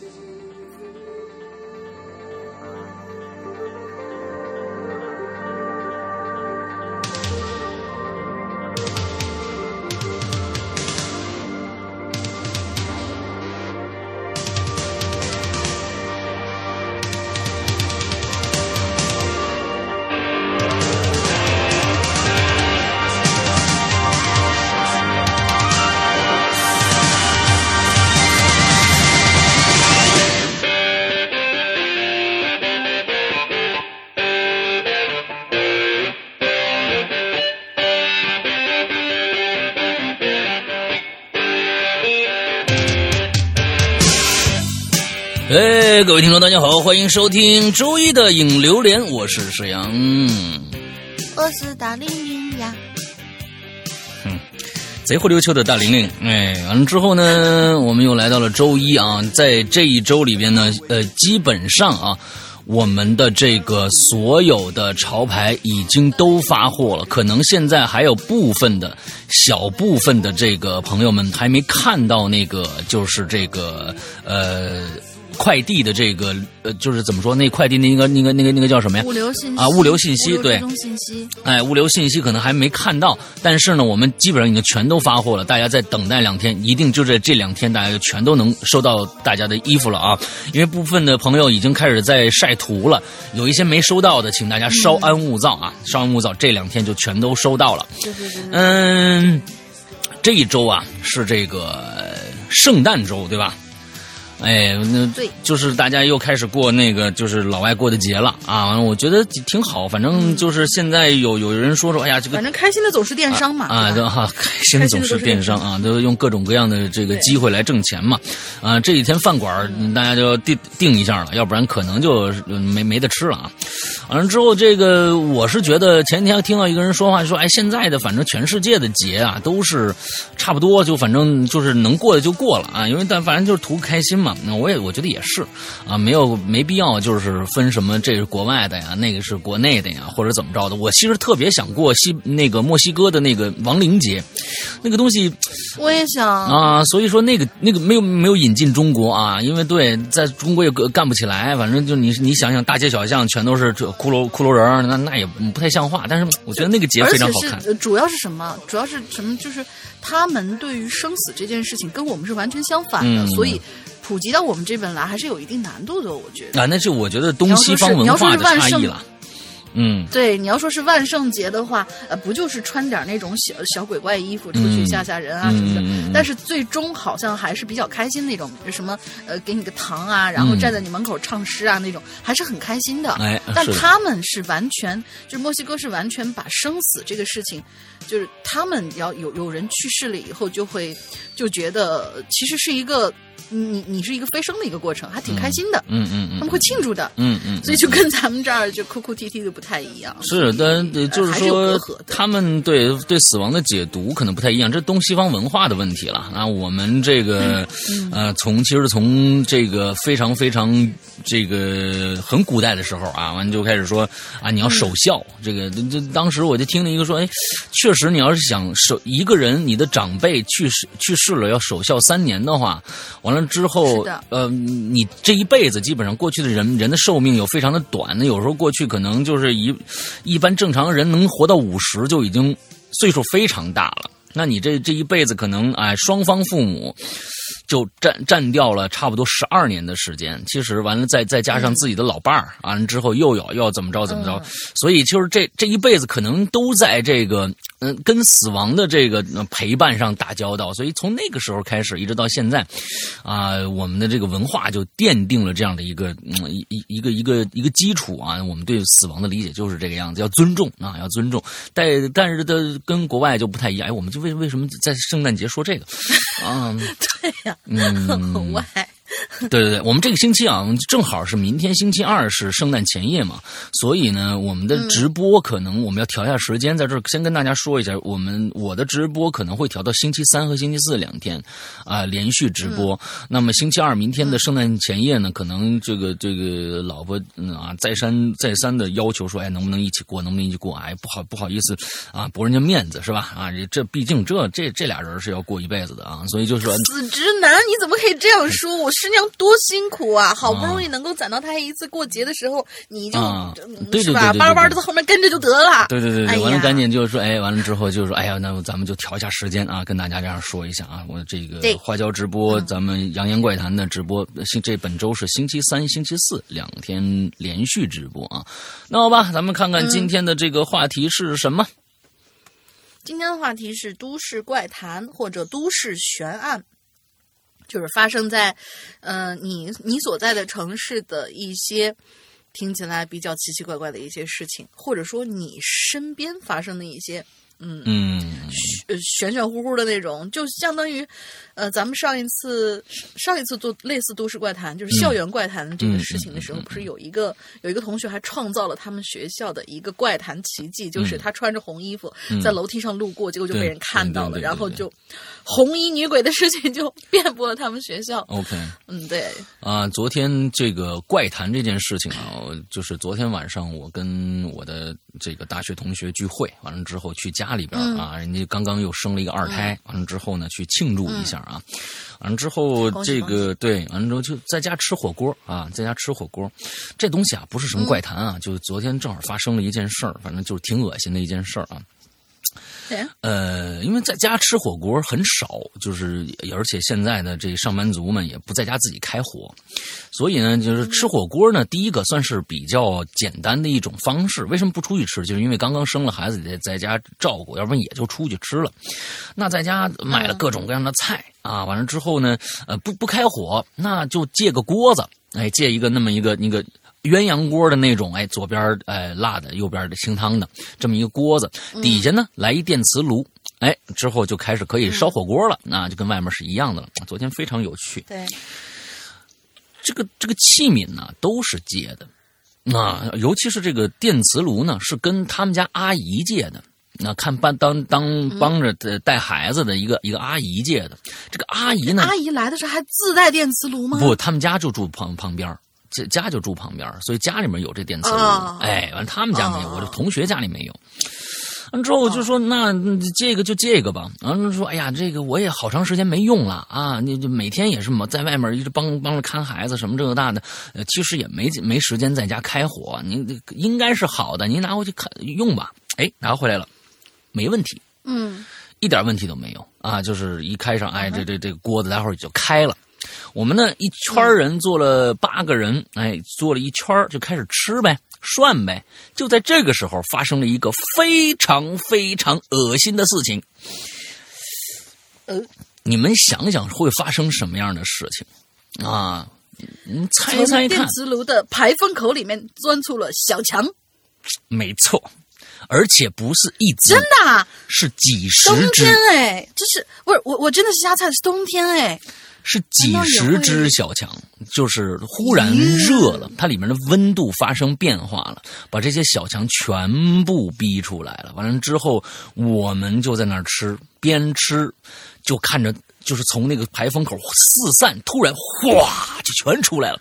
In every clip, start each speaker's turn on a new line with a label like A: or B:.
A: 哎，各位听众，大家好，欢迎收听周一的影榴莲，我是沈阳。
B: 我是大玲玲呀。
A: 嗯，贼灰溜秋的大玲玲。哎，完了之后呢，我们又来到了周一啊，在这一周里边呢，呃，基本上啊，我们的这个所有的潮牌已经都发货了，可能现在还有部分的小部分的这个朋友们还没看到那个，就是这个呃。快递的这个呃，就是怎么说？那快递那个那个那个那个叫什么呀？
B: 物流信息
A: 啊，物流信息对，
B: 信息。
A: 哎，物流信息可能还没看到，但是呢，我们基本上已经全都发货了。大家再等待两天，一定就在这两天，大家就全都能收到大家的衣服了啊！因为部分的朋友已经开始在晒图了，有一些没收到的，请大家稍安勿躁啊，稍安勿躁，这两天就全都收到了。嗯，这一周啊是这个圣诞周，对吧？哎，那就是大家又开始过那个就是老外过的节了啊！我觉得挺好，反正就是现在有有人说说，哎呀，这个
B: 反正开心的总是电商嘛
A: 啊，对哈，开心的总是电商啊，都用各种各样的这个机会来挣钱嘛啊！这几天饭馆大家就定定一下了，要不然可能就没没得吃了啊！完了之后，这个我是觉得前天听到一个人说话说，哎，现在的反正全世界的节啊都是差不多，就反正就是能过的就过了啊，因为但反正就是图开心嘛。那我也我觉得也是，啊，没有没必要，就是分什么这是国外的呀，那个是国内的呀，或者怎么着的。我其实特别想过西那个墨西哥的那个亡灵节，那个东西
B: 我也想
A: 啊。所以说那个那个没有没有引进中国啊，因为对，在中国也干不起来。反正就你你想想，大街小巷全都是这骷髅骷髅人，那那也不太像话。但是我觉得那个节非常好看。
B: 主要是什么？主要是什么？就是他们对于生死这件事情跟我们是完全相反的，所以。普及到我们这边来还是有一定难度的，我觉得。
A: 啊，那是我觉得东西方文化的差异了。嗯，
B: 对，你要说是万圣节的话，呃，不就是穿点那种小小鬼怪衣服出去吓吓人啊什么的？但是最终好像还是比较开心那种，什么呃，给你个糖啊，然后站在你门口唱诗啊那种，还是很开心的。
A: 哎，
B: 但他们是完全，就是墨西哥是完全把生死这个事情，就是他们要有有人去世了以后，就会就觉得其实是一个。你你是一个飞升的一个过程，还挺开心的。
A: 嗯嗯嗯，
B: 他们会庆祝的。
A: 嗯嗯，
B: 所以就跟咱们这儿就哭哭啼啼的不太一样。
A: 是，但就是说他们对对死亡的解读可能不太一样，这东西方文化的问题了。那我们这个呃，从其实从这个非常非常这个很古代的时候啊，完就开始说啊，你要守孝。这个这当时我就听了一个说，哎，确实你要是想守一个人，你的长辈去世去世了要守孝三年的话，完了。之后，呃，你这一辈子基本上过去的人人的寿命有非常的短，那有时候过去可能就是一一般正常人能活到五十就已经岁数非常大了。那你这这一辈子可能哎，双方父母。就占占掉了差不多十二年的时间，其实完了再再加上自己的老伴儿，完了之后又要又要怎么着怎么着，所以就是这这一辈子可能都在这个嗯跟死亡的这个陪伴上打交道，所以从那个时候开始一直到现在，啊，我们的这个文化就奠定了这样的一个一一一个一个一个基础啊，我们对死亡的理解就是这个样子，要尊重。啊，要尊重，但但是的跟国外就不太一样，哎，我们就为为什么在圣诞节说这个？啊？
B: 对 呀。
A: 嗯，
B: 外。
A: 对对对，我们这个星期啊，正好是明天星期二是圣诞前夜嘛，所以呢，我们的直播可能我们要调一下时间，在这儿先跟大家说一下，我们我的直播可能会调到星期三和星期四两天啊，连续直播。那么星期二明天的圣诞前夜呢，可能这个这个老婆啊再三再三的要求说，哎，能不能一起过，能不能一起过？哎，不好不好意思啊，驳人家面子是吧？啊，这毕竟这这这俩人是要过一辈子的啊，所以就是说，
B: 死直男，你怎么可以这样说？我。师娘多辛苦啊！好不容易能够攒到他一次过节的时候，你就
A: 是
B: 吧，巴巴的在后面跟着就得了。
A: 对对对对，完了赶紧就是说，哎，完了之后就是说，哎呀，那咱们就调一下时间啊，跟大家这样说一下啊，我这个花椒直播，咱们《扬言怪谈》的直播，星这本周是星期三、星期四两天连续直播啊。那好吧，咱们看看今天的这个话题是什么。
B: 今天的话题是都市怪谈或者都市悬案。就是发生在，呃，你你所在的城市的一些听起来比较奇奇怪怪的一些事情，或者说你身边发生的一些。嗯嗯，玄玄玄乎乎的那种，就相当于，呃，咱们上一次上一次做类似都市怪谈，就是校园怪谈这个事情的时候，不是有一个有一个同学还创造了他们学校的一个怪谈奇迹，就是他穿着红衣服在楼梯上路过，结果就被人看到了，然后就红衣女鬼的事情就 遍布了他们学校。
A: OK，
B: 嗯，对。
A: 啊，昨天这个怪谈这件事情啊，就是昨天晚上我跟我的这个大学同学聚会完了之后去家。里边啊，人家刚刚又生了一个二胎，完了之后呢，去庆祝一下啊，完了之后这个对，完了之后就在家吃火锅啊，在家吃火锅，这东西啊不是什么怪谈啊，就昨天正好发生了一件事儿，反正就是挺恶心的一件事儿啊。呃，因为在家吃火锅很少，就是而且现在的这上班族们也不在家自己开火，所以呢，就是吃火锅呢，第一个算是比较简单的一种方式。为什么不出去吃？就是因为刚刚生了孩子得在家照顾，要不然也就出去吃了。那在家买了各种各样的菜啊，完了之后呢，呃，不不开火，那就借个锅子，哎，借一个那么一个那个。鸳鸯锅的那种，哎，左边哎辣的，右边的清汤的，这么一个锅子，底下呢来一电磁炉，哎，之后就开始可以烧火锅了，那就跟外面是一样的了。昨天非常有趣，
B: 对，
A: 这个这个器皿呢都是借的，那尤其是这个电磁炉呢是跟他们家阿姨借的，那看帮当当帮着带孩子的一个一个阿姨借的，这个阿姨呢，
B: 阿姨来的时候还自带电磁炉吗？
A: 不，他们家就住旁旁边。家家就住旁边，所以家里面有这电磁炉。哎，完他们家没有，我这同学家里没有。完之后我就说，那这个就这个吧。完了说，哎呀，这个我也好长时间没用了啊！你就每天也是嘛，在外面一直帮帮着看孩子什么这个大的，呃，其实也没没时间在家开火。您应该是好的，您拿回去看用吧。哎，拿回来了，没问题。
B: 嗯，
A: 一点问题都没有啊！就是一开上，哎，这这这个锅子待会儿就开了。我们呢，一圈人坐了八个人，哎，坐了一圈就开始吃呗，涮呗。就在这个时候，发生了一个非常非常恶心的事情。呃，你们想想会发生什么样的事情啊？你猜一猜看。
B: 电磁炉的排风口里面钻出了小强。
A: 没错，而且不是一只，
B: 真的，
A: 是几十只。
B: 冬天哎，这是不是我？我真的是瞎猜，是冬天哎。
A: 是几十只小强，就是忽然热了，它里面的温度发生变化了，把这些小强全部逼出来了。完了之后，我们就在那儿吃，边吃就看着，就是从那个排风口四散，突然哗就全出来了。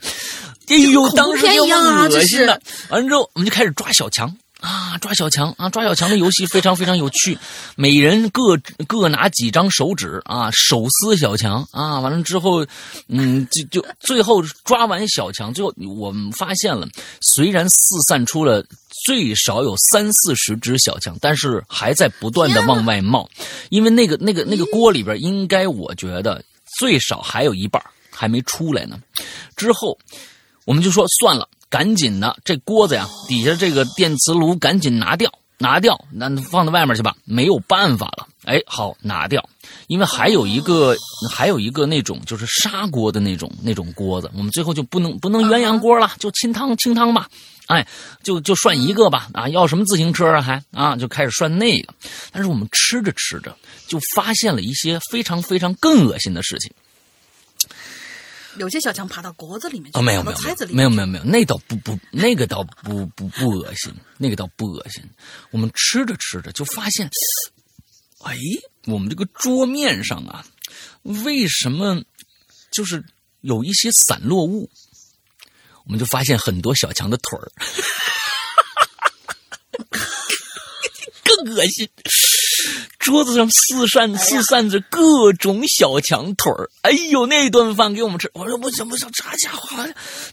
A: 哎呦，当时就恶心了。完了之后，我们就开始抓小强。啊，抓小强啊！抓小强的游戏非常非常有趣，每人各各拿几张手指啊，手撕小强啊！完了之后，嗯，就就最后抓完小强，最后我们发现了，虽然四散出了最少有三四十只小强，但是还在不断的往外冒，因为那个那个那个锅里边应该我觉得最少还有一半还没出来呢。之后，我们就说算了。赶紧的，这锅子呀，底下这个电磁炉赶紧拿掉，拿掉，那放到外面去吧。没有办法了，哎，好拿掉，因为还有一个，还有一个那种就是砂锅的那种那种锅子，我们最后就不能不能鸳鸯锅了，就清汤清汤吧，哎，就就涮一个吧，啊，要什么自行车啊还啊，就开始涮那个。但是我们吃着吃着，就发现了一些非常非常更恶心的事情。
B: 有些小强爬到锅子里面去，
A: 没有没有没有没有没有，那倒不不那个倒不不不恶心，那个倒不恶心。我们吃着吃着就发现，哎，我们这个桌面上啊，为什么就是有一些散落物？我们就发现很多小强的腿儿，更恶心。桌子上四散四散着各种小强腿儿。哎呦，那顿饭给我们吃，我说不行不行，这家伙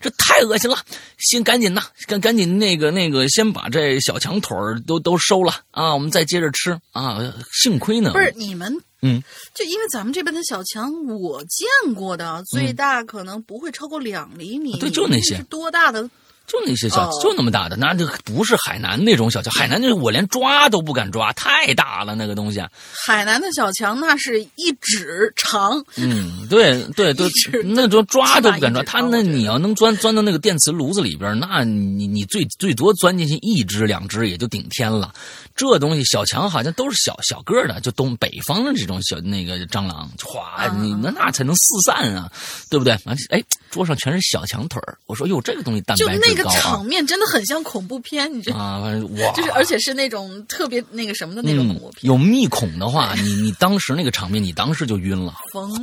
A: 这太恶心了，先赶紧呐，赶赶紧那个那个，先把这小强腿儿都都收了。啊，我们再接着吃。啊。幸亏呢，
B: 不是你们，
A: 嗯，
B: 就因为咱们这边的小强，我见过的最大可能不会超过两厘米，
A: 对，就那些。
B: 多大的。
A: 就那些小，就那么大的，那就不是海南那种小强。海南那我连抓都不敢抓，太大了那个东西。
B: 海南的小强那是一指长。
A: 嗯，对对对，那种抓都不敢抓。它那你要能钻钻到那个电磁炉子里边，那你你最最多钻进去一只两只也就顶天了。这东西小强好像都是小小个的，就东北方的这种小那个蟑螂，哗，你那那才能四散啊，对不对？哎，桌上全是小强腿儿。我说哟，这个东西蛋白质高啊。
B: 场面真的很像恐怖片，你知道
A: 啊？反正哇，
B: 就是而且是那种特别那个什么的那种恐怖片。
A: 有密孔的话，你你当时那个场面，你当时就晕了。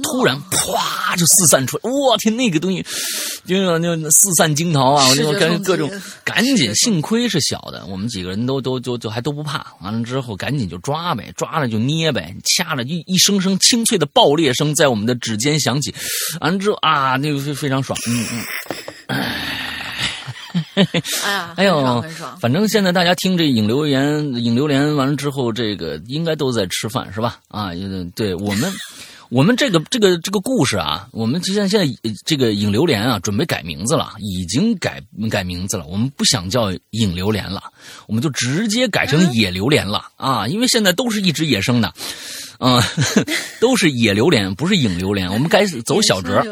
A: 突然啪就四散出来，我天，那个东西就就四散惊逃啊！我就赶各种赶紧，幸亏是小的，我们几个人都都就就还都不怕。完了之后，赶紧就抓呗，抓了就捏呗，掐了，一一声声清脆的爆裂声在我们的指尖响起。完了之后啊，那个非非常爽，嗯嗯，
B: 哎呀，
A: 哎呦，反正现在大家听这影留言、影留言完了之后，这个应该都在吃饭是吧？啊，对我们。我们这个这个这个故事啊，我们就像现在这个影榴莲啊，准备改名字了，已经改改名字了。我们不想叫影榴莲了，我们就直接改成野榴莲了啊！因为现在都是一只野生的。嗯，都是野榴莲，不是影榴莲。我们该 走小折。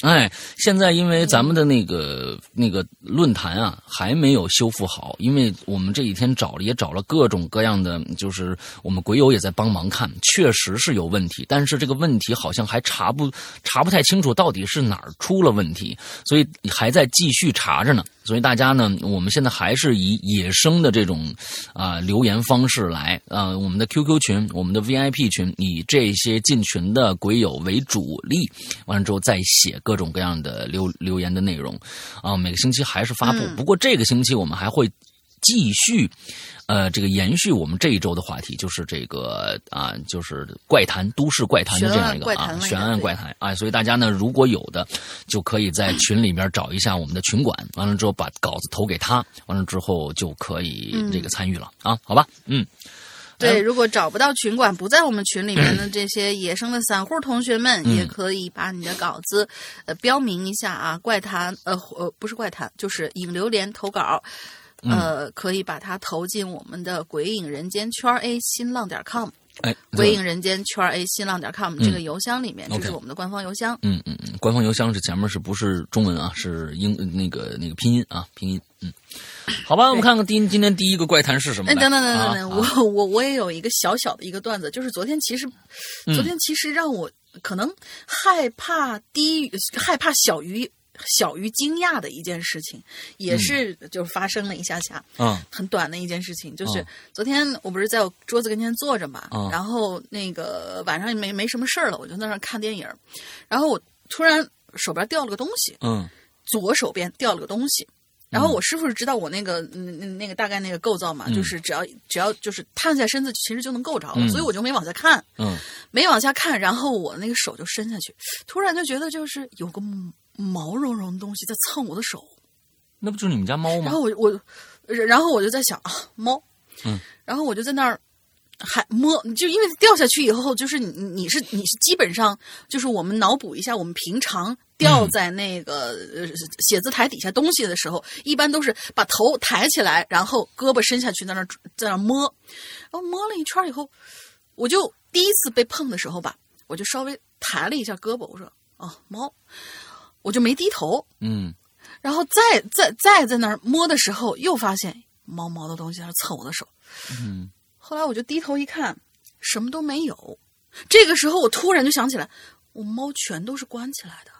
A: 哎，现在因为咱们的那个那个论坛啊还没有修复好，因为我们这几天找了也找了各种各样的，就是我们鬼友也在帮忙看，确实是有问题，但是这个问题好像还查不查不太清楚到底是哪儿出了问题，所以还在继续查着呢。所以大家呢，我们现在还是以野生的这种啊留言方式来啊，我们的 QQ 群、我们的 VIP 群，以这些进群的鬼友为主力，完了之后再写各种各样的留留言的内容啊。每个星期还是发布，不过这个星期我们还会继续。呃，这个延续我们这一周的话题，就是这个啊，就是怪谈、都市怪谈的这样一个啊，悬案怪谈。啊，所以大家呢，如果有的，就可以在群里面找一下我们的群管，完了之后把稿子投给他，完了之后就可以这个参与了啊，好吧，嗯，
B: 对，如果找不到群管，不在我们群里面的这些野生的散户同学们，也可以把你的稿子呃标明一下啊，怪谈呃呃不是怪谈，就是引榴莲投稿。呃，可以把它投进我们的“鬼影人间圈 A 新浪点 com”，
A: 哎，“
B: 鬼影人间圈 A 新浪点 com” 这个邮箱里面，这是我们的官方邮箱。
A: 嗯嗯嗯，官方邮箱是前面是不是中文啊？是英那个那个拼音啊，拼音。嗯，好吧，我们看看第今天第一个怪谈是什么？
B: 哎，等等等等等，我我我也有一个小小的一个段子，就是昨天其实，昨天其实让我可能害怕低于害怕小于。小于惊讶的一件事情，也是就是发生了一下下，
A: 嗯，
B: 很短的一件事情，就是昨天我不是在我桌子跟前坐着嘛，然后那个晚上也没没什么事儿了，我就在那看电影，然后我突然手边掉了个东西，
A: 嗯，
B: 左手边掉了个东西，然后我师傅是知道我那个嗯那个大概那个构造嘛，就是只要只要就是探下身子，其实就能够着了，所以我就没往下看，
A: 嗯，
B: 没往下看，然后我那个手就伸下去，突然就觉得就是有个。毛茸茸的东西在蹭我的手，
A: 那不就是你们家猫吗？
B: 然后我我，然后我就在想啊，猫，
A: 嗯，
B: 然后我就在那儿还摸，就因为掉下去以后，就是你你是你是基本上就是我们脑补一下，我们平常掉在那个写字台底下东西的时候，一般都是把头抬起来，然后胳膊伸下去，在那在那摸，然后摸了一圈以后，我就第一次被碰的时候吧，我就稍微抬了一下胳膊，我说啊，猫。我就没低头，
A: 嗯，
B: 然后再再再在那儿摸的时候，又发现毛毛的东西在蹭我的手，
A: 嗯，
B: 后来我就低头一看，什么都没有。这个时候我突然就想起来，我猫全都是关起来的，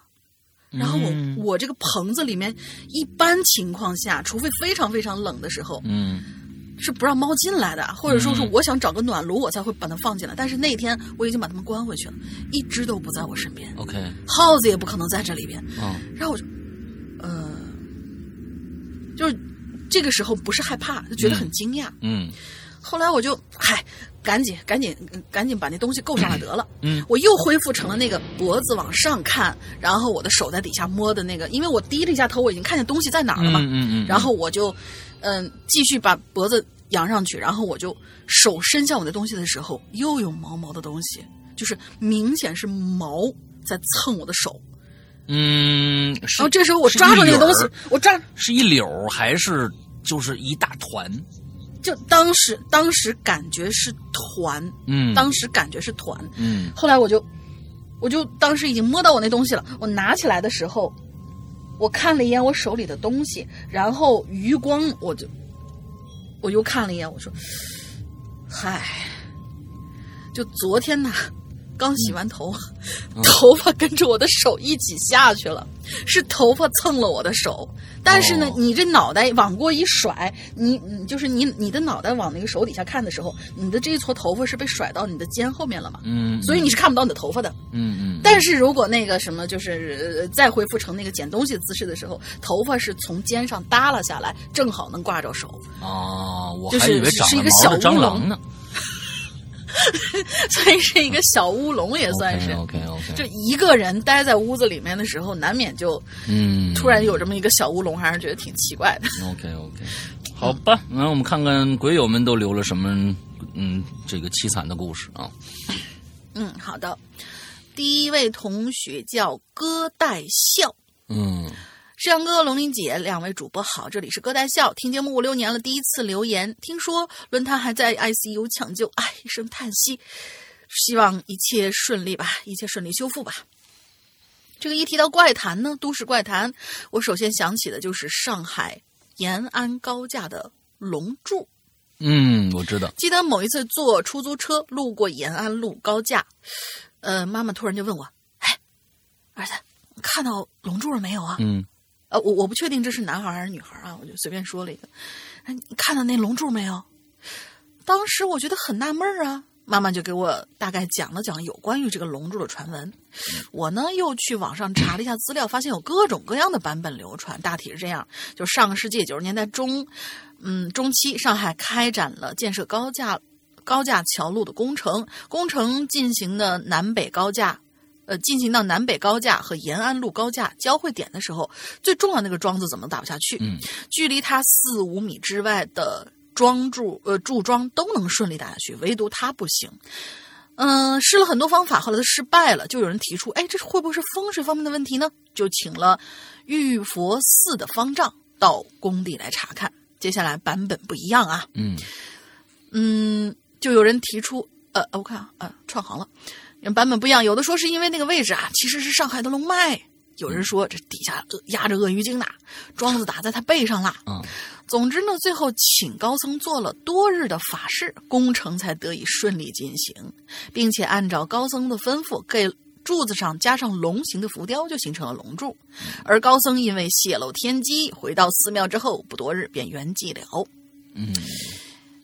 B: 然后我我这个棚子里面，一般情况下，除非非常非常冷的时候，
A: 嗯。
B: 是不让猫进来的，或者说是我想找个暖炉，我才会把它放进来。但是那天我已经把它们关回去了，一只都不在我身边。
A: OK，
B: 耗子也不可能在这里边。
A: 嗯，
B: 然后我就，呃，就是这个时候不是害怕，就觉得很惊讶。
A: 嗯，
B: 后来我就嗨，赶紧赶紧赶紧把那东西够上来得了。
A: 嗯，
B: 我又恢复成了那个脖子往上看，然后我的手在底下摸的那个，因为我低了一下头，我已经看见东西在哪儿了嘛。
A: 嗯嗯。
B: 然后我就嗯继续把脖子扬上去，然后我就手伸向我的东西的时候，又有毛毛的东西，就是明显是毛在蹭我的手。
A: 嗯，然
B: 后这时候我抓住那个东西，我抓
A: 是一绺还是就是一大团？
B: 就当时当时感觉是团，
A: 嗯，
B: 当时感觉是团，
A: 嗯。
B: 后来我就我就当时已经摸到我那东西了，我拿起来的时候，我看了一眼我手里的东西，然后余光我就我又看了一眼，我说：“嗨，就昨天呐。”刚洗完头，头发跟着我的手一起下去了，是头发蹭了我的手。但是呢，你这脑袋往过一甩，你你就是你你的脑袋往那个手底下看的时候，你的这一撮头发是被甩到你的肩后面了嘛？
A: 嗯，
B: 所以你是看不到你的头发的。
A: 嗯嗯。
B: 但是如果那个什么，就是再恢复成那个捡东西的姿势的时候，头发是从肩上耷拉下来，正好能挂着手。
A: 哦，我
B: 还
A: 以为长
B: 了小
A: 蟑螂呢。
B: 所以是一个小乌龙，也算是。
A: OK OK。
B: 就一个人待在屋子里面的时候，难免就
A: 嗯，
B: 突然有这么一个小乌龙，还是觉得挺奇怪的。
A: OK OK，好吧，那我们看看鬼友们都留了什么嗯这个凄惨的故事啊。
B: 嗯，好的。第一位同学叫歌代笑。
A: 嗯。
B: 世阳哥、龙玲姐，两位主播好，这里是歌代笑，听节目五六年了，第一次留言。听说论坛还在 ICU 抢救，唉，一声叹息。希望一切顺利吧，一切顺利修复吧。这个一提到怪谈呢，都市怪谈，我首先想起的就是上海延安高架的龙柱。
A: 嗯，我知道。
B: 记得某一次坐出租车路过延安路高架，呃，妈妈突然就问我：“哎，儿子，看到龙柱了没有啊？”
A: 嗯。
B: 呃，我我不确定这是男孩还是女孩啊，我就随便说了一个。哎，你看到那龙柱没有？当时我觉得很纳闷啊，妈妈就给我大概讲了讲有关于这个龙柱的传闻。我呢又去网上查了一下资料，发现有各种各样的版本流传，大体是这样：就上个世纪九十年代中，嗯中期，上海开展了建设高架高架桥路的工程，工程进行的南北高架。呃，进行到南北高架和延安路高架交汇点的时候，最重要那个桩子怎么打不下去？
A: 嗯，
B: 距离它四五米之外的桩柱呃柱桩都能顺利打下去，唯独它不行。嗯，试了很多方法，后来都失败了。就有人提出，哎，这会不会是风水方面的问题呢？就请了玉佛寺的方丈到工地来查看。接下来版本不一样啊，
A: 嗯
B: 嗯，就有人提出，呃，我看啊，呃，串行了。版本不一样，有的说是因为那个位置啊，其实是上海的龙脉；有人说这底下压着鳄鱼精呢，桩子打在他背上了。
A: 嗯，
B: 总之呢，最后请高僧做了多日的法事，工程才得以顺利进行，并且按照高僧的吩咐，给柱子上加上龙形的浮雕，就形成了龙柱。而高僧因为泄露天机，回到寺庙之后不多日便圆寂了。
A: 嗯。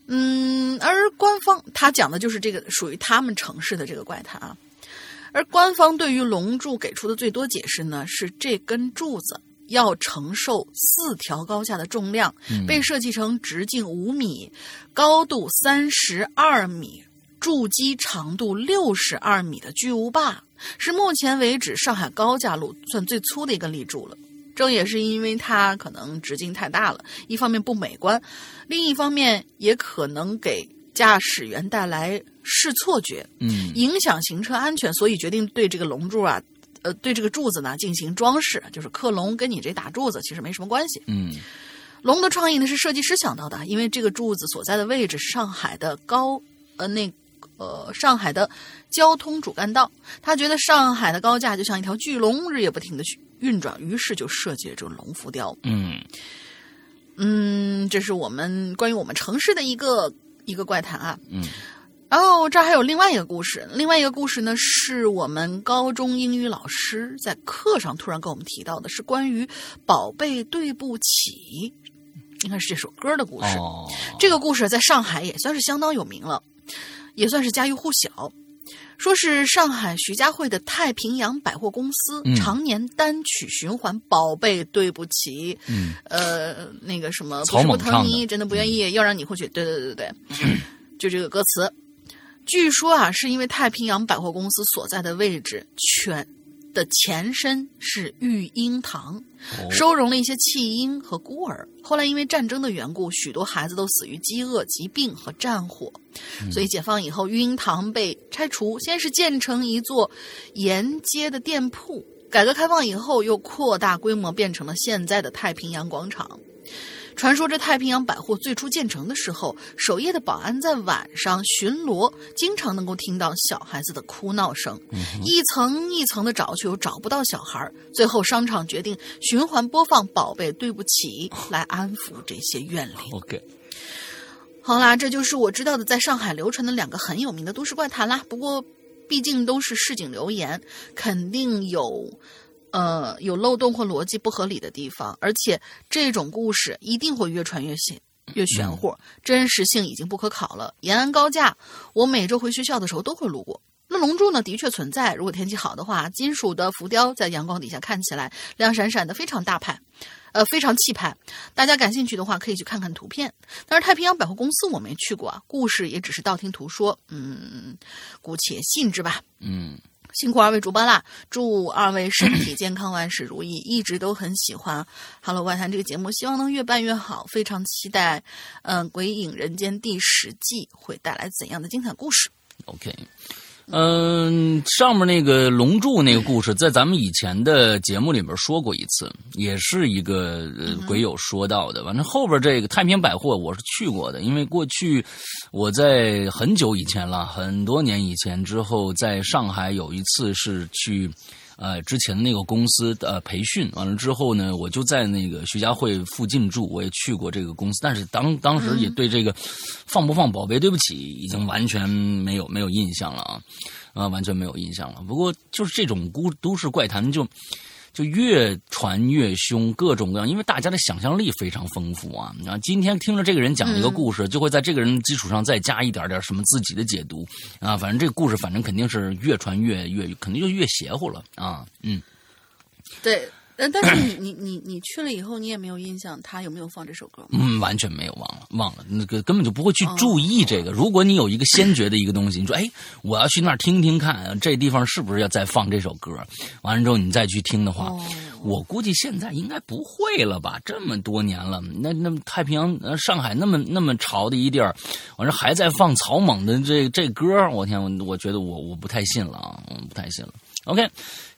B: 嗯，而官方他讲的就是这个属于他们城市的这个怪谈啊。而官方对于龙柱给出的最多解释呢，是这根柱子要承受四条高架的重量，被设计成直径五米、高度三十二米、柱基长度六十二米的巨无霸，是目前为止上海高架路算最粗的一根立柱了。正也是因为它可能直径太大了，一方面不美观，另一方面也可能给驾驶员带来视错觉，
A: 嗯，
B: 影响行车安全，所以决定对这个龙柱啊，呃，对这个柱子呢进行装饰，就是克隆，跟你这打柱子其实没什么关系。
A: 嗯，
B: 龙的创意呢是设计师想到的，因为这个柱子所在的位置是上海的高，呃，那呃上海的交通主干道，他觉得上海的高架就像一条巨龙，日夜不停的去。运转，于是就设计了这种龙浮雕。
A: 嗯
B: 嗯，这是我们关于我们城市的一个一个怪谈啊。
A: 嗯，
B: 然后这还有另外一个故事，另外一个故事呢，是我们高中英语老师在课上突然跟我们提到的，是关于“宝贝对不起”，应该是这首歌的故事。
A: 哦，
B: 这个故事在上海也算是相当有名了，也算是家喻户晓。说是上海徐家汇的太平洋百货公司常年单曲循环《宝贝对不起》，
A: 嗯，
B: 呃，那个什么不是不疼你，真的不愿意，要让你回去。对对对对对，就这个歌词。据说啊，是因为太平洋百货公司所在的位置全。的前身是育婴堂，收容了一些弃婴和孤儿。后来因为战争的缘故，许多孩子都死于饥饿、疾病和战火，所以解放以后，育婴堂被拆除，先是建成一座沿街的店铺。改革开放以后，又扩大规模，变成了现在的太平洋广场。传说这太平洋百货最初建成的时候，守夜的保安在晚上巡逻，经常能够听到小孩子的哭闹声，一层一层的找，却又找不到小孩。最后商场决定循环播放《宝贝对不起》来安抚这些怨灵。
A: OK，
B: 好啦，这就是我知道的在上海流传的两个很有名的都市怪谈啦。不过，毕竟都是市井流言，肯定有。呃，有漏洞或逻辑不合理的地方，而且这种故事一定会越传越玄越玄乎，真实性已经不可考了。延安高架，我每周回学校的时候都会路过。那龙柱呢，的确存在。如果天气好的话，金属的浮雕在阳光底下看起来亮闪闪的，非常大派，呃，非常气派。大家感兴趣的话，可以去看看图片。但是太平洋百货公司我没去过啊，故事也只是道听途说，嗯，姑且信之吧。
A: 嗯。
B: 辛苦二位主播啦！祝二位身体健康，万事如意。一直都很喜欢《Hello 外滩》这个节目，希望能越办越好。非常期待，嗯，《鬼影人间》第十季会带来怎样的精彩故事
A: ？OK。嗯，上面那个龙柱那个故事，在咱们以前的节目里面说过一次，也是一个鬼友说到的。反正后边这个太平百货我是去过的，因为过去我在很久以前了，很多年以前之后，在上海有一次是去。呃，之前那个公司的培训完了之后呢，我就在那个徐家汇附近住，我也去过这个公司，但是当当时也对这个放不放宝贝对不起已经完全没有没有印象了啊，啊，完全没有印象了。不过就是这种孤都市怪谈就。就越传越凶，各种各样，因为大家的想象力非常丰富啊。啊，今天听着这个人讲一个故事，就会在这个人的基础上再加一点点什么自己的解读啊。反正这个故事，反正肯定是越传越越，肯定就越邪乎了啊。嗯，
B: 对。但但是你你你你去了以后，你也没有印象他有没有放这首歌？
A: 嗯，完全没有，忘了忘了，那个根本就不会去注意这个。如果你有一个先觉的一个东西，你说哎，我要去那儿听听看，这地方是不是要再放这首歌？完了之后你再去听的话，我估计现在应该不会了吧？这么多年了，那那太平洋呃上海那么那么潮的一地儿，完了还在放草蜢的这这歌，我天，我我觉得我我不太信了啊，我不太信了。OK，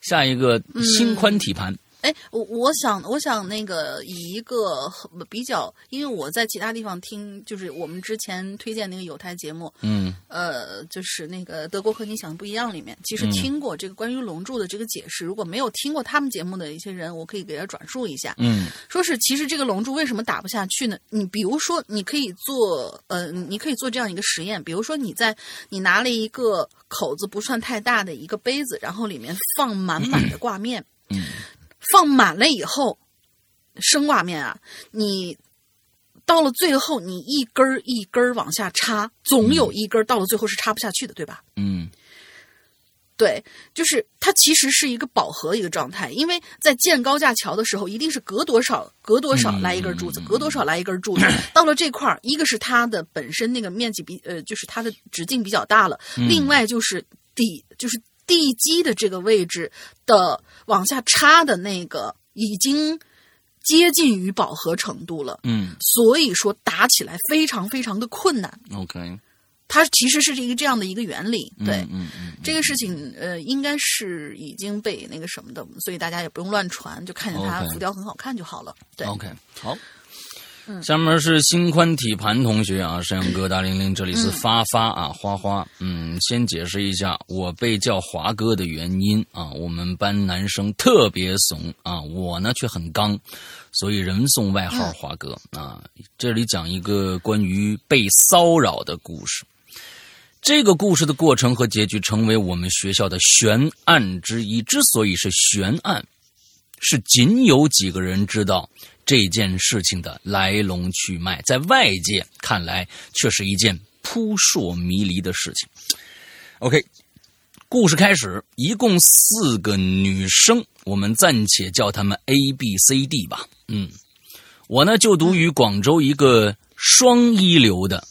A: 下一个心宽体盘。
B: 哎，我我想，我想那个以一个比较，因为我在其他地方听，就是我们之前推荐那个有台节目，
A: 嗯，
B: 呃，就是那个德国和你想的不一样里面，其实听过这个关于龙柱的这个解释。如果没有听过他们节目的一些人，我可以给他转述一下，
A: 嗯，
B: 说是其实这个龙柱为什么打不下去呢？你比如说，你可以做，呃，你可以做这样一个实验，比如说你在你拿了一个口子不算太大的一个杯子，然后里面放满满的挂面，
A: 嗯。
B: 放满了以后，生挂面啊，你到了最后，你一根儿一根儿往下插，总有一根儿到了最后是插不下去的，对吧？
A: 嗯，
B: 对，就是它其实是一个饱和一个状态，因为在建高架桥的时候，一定是隔多少隔多少来一根柱子，隔多少来一根柱子。到了这块儿，一个是它的本身那个面积比呃，就是它的直径比较大了，另外就是底就是。地基的这个位置的往下插的那个已经接近于饱和程度了，
A: 嗯，
B: 所以说打起来非常非常的困难。
A: OK，
B: 它其实是一个这样的一个原理，对，
A: 嗯嗯，
B: 这个事情呃应该是已经被那个什么的，所以大家也不用乱传，就看见它浮雕很好看就好了。对
A: ，OK，好。下面是心宽体盘同学啊，山羊哥大玲玲，这里是发发啊，花花。嗯，先解释一下我被叫华哥的原因啊，我们班男生特别怂啊，我呢却很刚，所以人送外号华哥啊。这里讲一个关于被骚扰的故事，这个故事的过程和结局成为我们学校的悬案之一。之所以是悬案，是仅有几个人知道。这件事情的来龙去脉，在外界看来却是一件扑朔迷离的事情。OK，故事开始，一共四个女生，我们暂且叫她们 A、B、C、D 吧。嗯，我呢就读于广州一个双一流的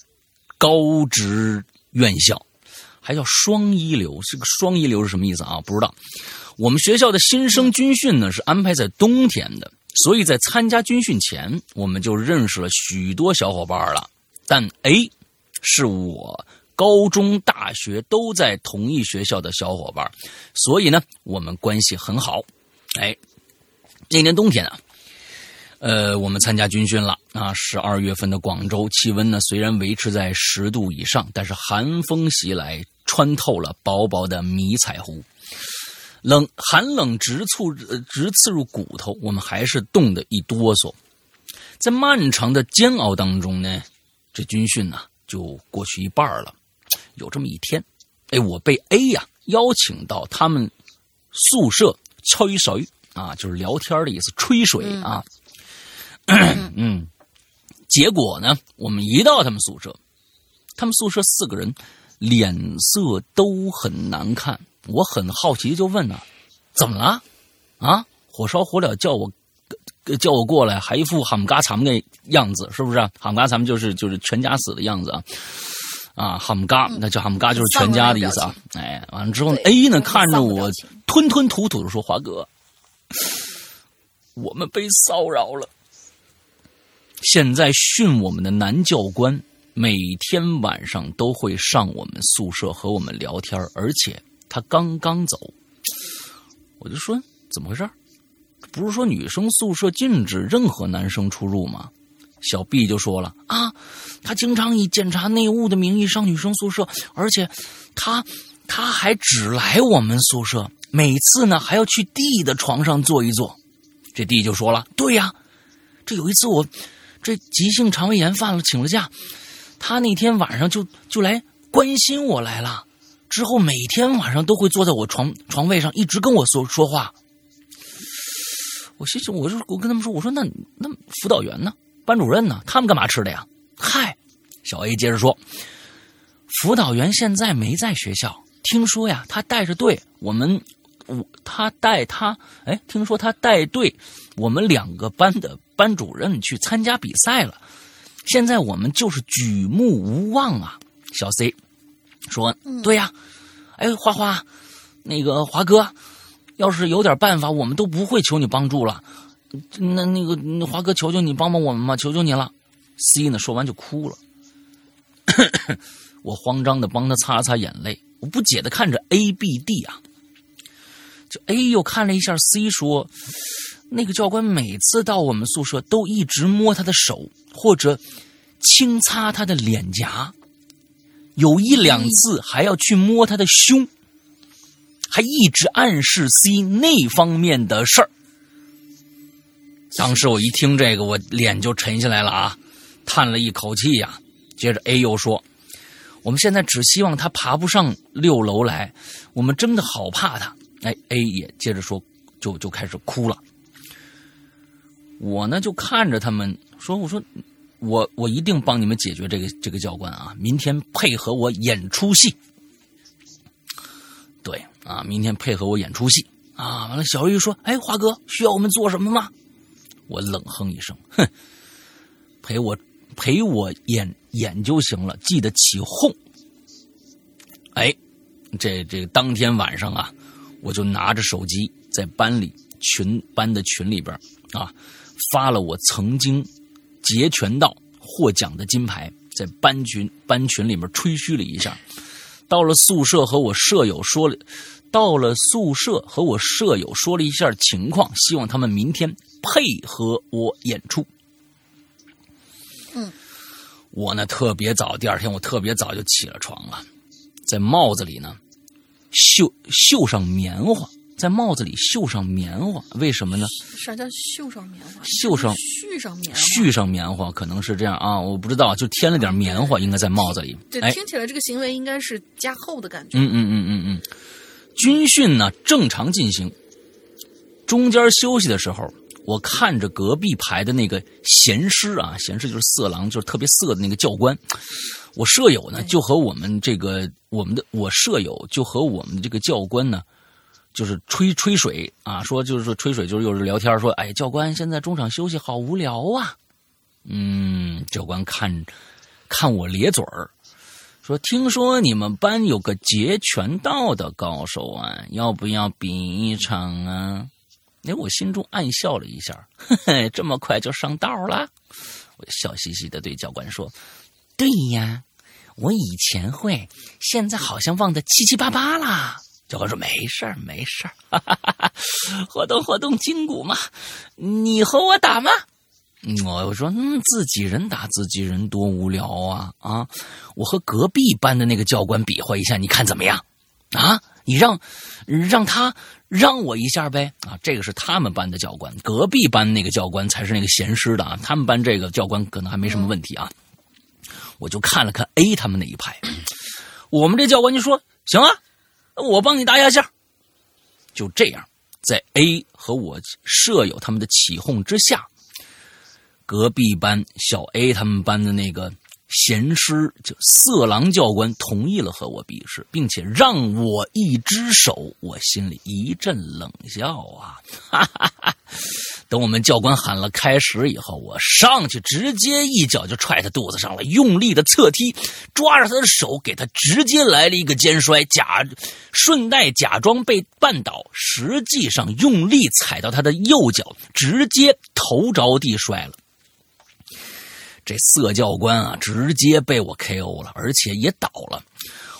A: 高职院校，还叫双一流。这个双一流是什么意思啊？不知道。我们学校的新生军训呢是安排在冬天的，所以在参加军训前，我们就认识了许多小伙伴了。但 A 是我。高中、大学都在同一学校的小伙伴，所以呢，我们关系很好。哎，那年冬天啊，呃，我们参加军训了啊。十二月份的广州气温呢，虽然维持在十度以上，但是寒风袭来，穿透了薄薄的迷彩服，冷寒冷直刺直刺入骨头，我们还是冻得一哆嗦。在漫长的煎熬当中呢，这军训呢就过去一半了。有这么一天，哎，我被 A 呀邀请到他们宿舍吹水啊，就是聊天的意思，吹水啊。嗯，结果呢，我们一到他们宿舍，他们宿舍四个人脸色都很难看。我很好奇，就问呢，怎么了？啊，火烧火燎叫我叫我过来，还一副喊嘎惨的样子，是不是？喊嘎惨就是就是全家死的样子啊。啊，哈姆嘎，那叫哈姆嘎，就是全家的意思啊。哎，完了之后，A 呢看着我，吞吞吐吐的说：“华哥，我们被骚扰了。现在训我们的男教官每天晚上都会上我们宿舍和我们聊天，而且他刚刚走。”我就说：“怎么回事？不是说女生宿舍禁止任何男生出入吗？”小 B 就说了啊，他经常以检查内务的名义上女生宿舍，而且他他还只来我们宿舍，每次呢还要去 D 的床上坐一坐。这 D 就说了，对呀，这有一次我这急性肠胃炎犯了，请了假，他那天晚上就就来关心我来了，之后每天晚上都会坐在我床床位上，一直跟我说说话。我心想，我就我跟他们说，我说那那辅导员呢？班主任呢？他们干嘛吃的呀？嗨，小 A 接着说：“辅导员现在没在学校，听说呀，他带着队，我们我他带他，哎，听说他带队，我们两个班的班主任去参加比赛了。现在我们就是举目无望啊。”小 C 说：“对呀，哎，花花，那个华哥，要是有点办法，我们都不会求你帮助了。”那那个华哥，求求你帮帮我们嘛！求求你了。C 呢？说完就哭了。我慌张的帮他擦了擦眼泪，我不解的看着 A、B、D 啊。就 A 又看了一下 C，说：“那个教官每次到我们宿舍都一直摸他的手，或者轻擦他的脸颊，有一两次还要去摸他的胸，还一直暗示 C 那方面的事儿。”当时我一听这个，我脸就沉下来了啊，叹了一口气呀。接着 A 又说：“我们现在只希望他爬不上六楼来，我们真的好怕他。”哎，A 也接着说，就就开始哭了。我呢就看着他们说：“我说我我一定帮你们解决这个这个教官啊，明天配合我演出戏。”对啊，明天配合我演出戏啊。完了，小玉说：“哎，华哥，需要我们做什么吗？”我冷哼一声，哼，陪我陪我演演就行了，记得起哄。哎，这这当天晚上啊，我就拿着手机在班里群班的群里边啊，发了我曾经截拳道获奖的金牌，在班群班群里面吹嘘了一下。到了宿舍和我舍友说了，到了宿舍和我舍友说了一下情况，希望他们明天。配合我演出，
B: 嗯，
A: 我呢特别早，第二天我特别早就起了床了，在帽子里呢绣绣上棉花，在帽子里绣上棉花，为什么呢？
B: 啥叫绣上棉花？
A: 绣上
B: 续上棉花？
A: 续上棉花可能是这样啊，我不知道，就添了点棉花，应该在帽子里。
B: 对，听起来这个行为应该是加厚的感觉。
A: 嗯嗯嗯嗯嗯，军训呢正常进行，中间休息的时候。我看着隔壁排的那个闲师啊，闲师就是色狼，就是特别色的那个教官。我舍友呢，就和我们这个我们的我舍友就和我们的这个教官呢，就是吹吹水啊，说就是说吹水，就是又是聊天，说哎，教官现在中场休息好无聊啊。嗯，教官看看我咧嘴儿，说听说你们班有个截拳道的高手啊，要不要比一场啊？哎，我心中暗笑了一下，嘿嘿，这么快就上道了？我笑嘻嘻的对教官说。对呀，我以前会，现在好像忘得七七八八了。教官说：“没事儿，没事儿，活动活动筋骨嘛。你和我打吗？”我说：“嗯，自己人打自己人多无聊啊啊！我和隔壁班的那个教官比划一下，你看怎么样？啊，你让让他让我一下呗啊！这个是他们班的教官，隔壁班那个教官才是那个闲师的啊。他们班这个教官可能还没什么问题啊。”我就看了看 A 他们那一排，我们这教官就说：“行啊，我帮你打压下。”就这样，在 A 和我舍友他们的起哄之下，隔壁班小 A 他们班的那个闲师就色狼教官同意了和我比试，并且让我一只手。我心里一阵冷笑啊！哈哈哈。等我们教官喊了开始以后，我上去直接一脚就踹他肚子上了，用力的侧踢，抓着他的手，给他直接来了一个肩摔，假顺带假装被绊倒，实际上用力踩到他的右脚，直接头着地摔了。这色教官啊，直接被我 KO 了，而且也倒了。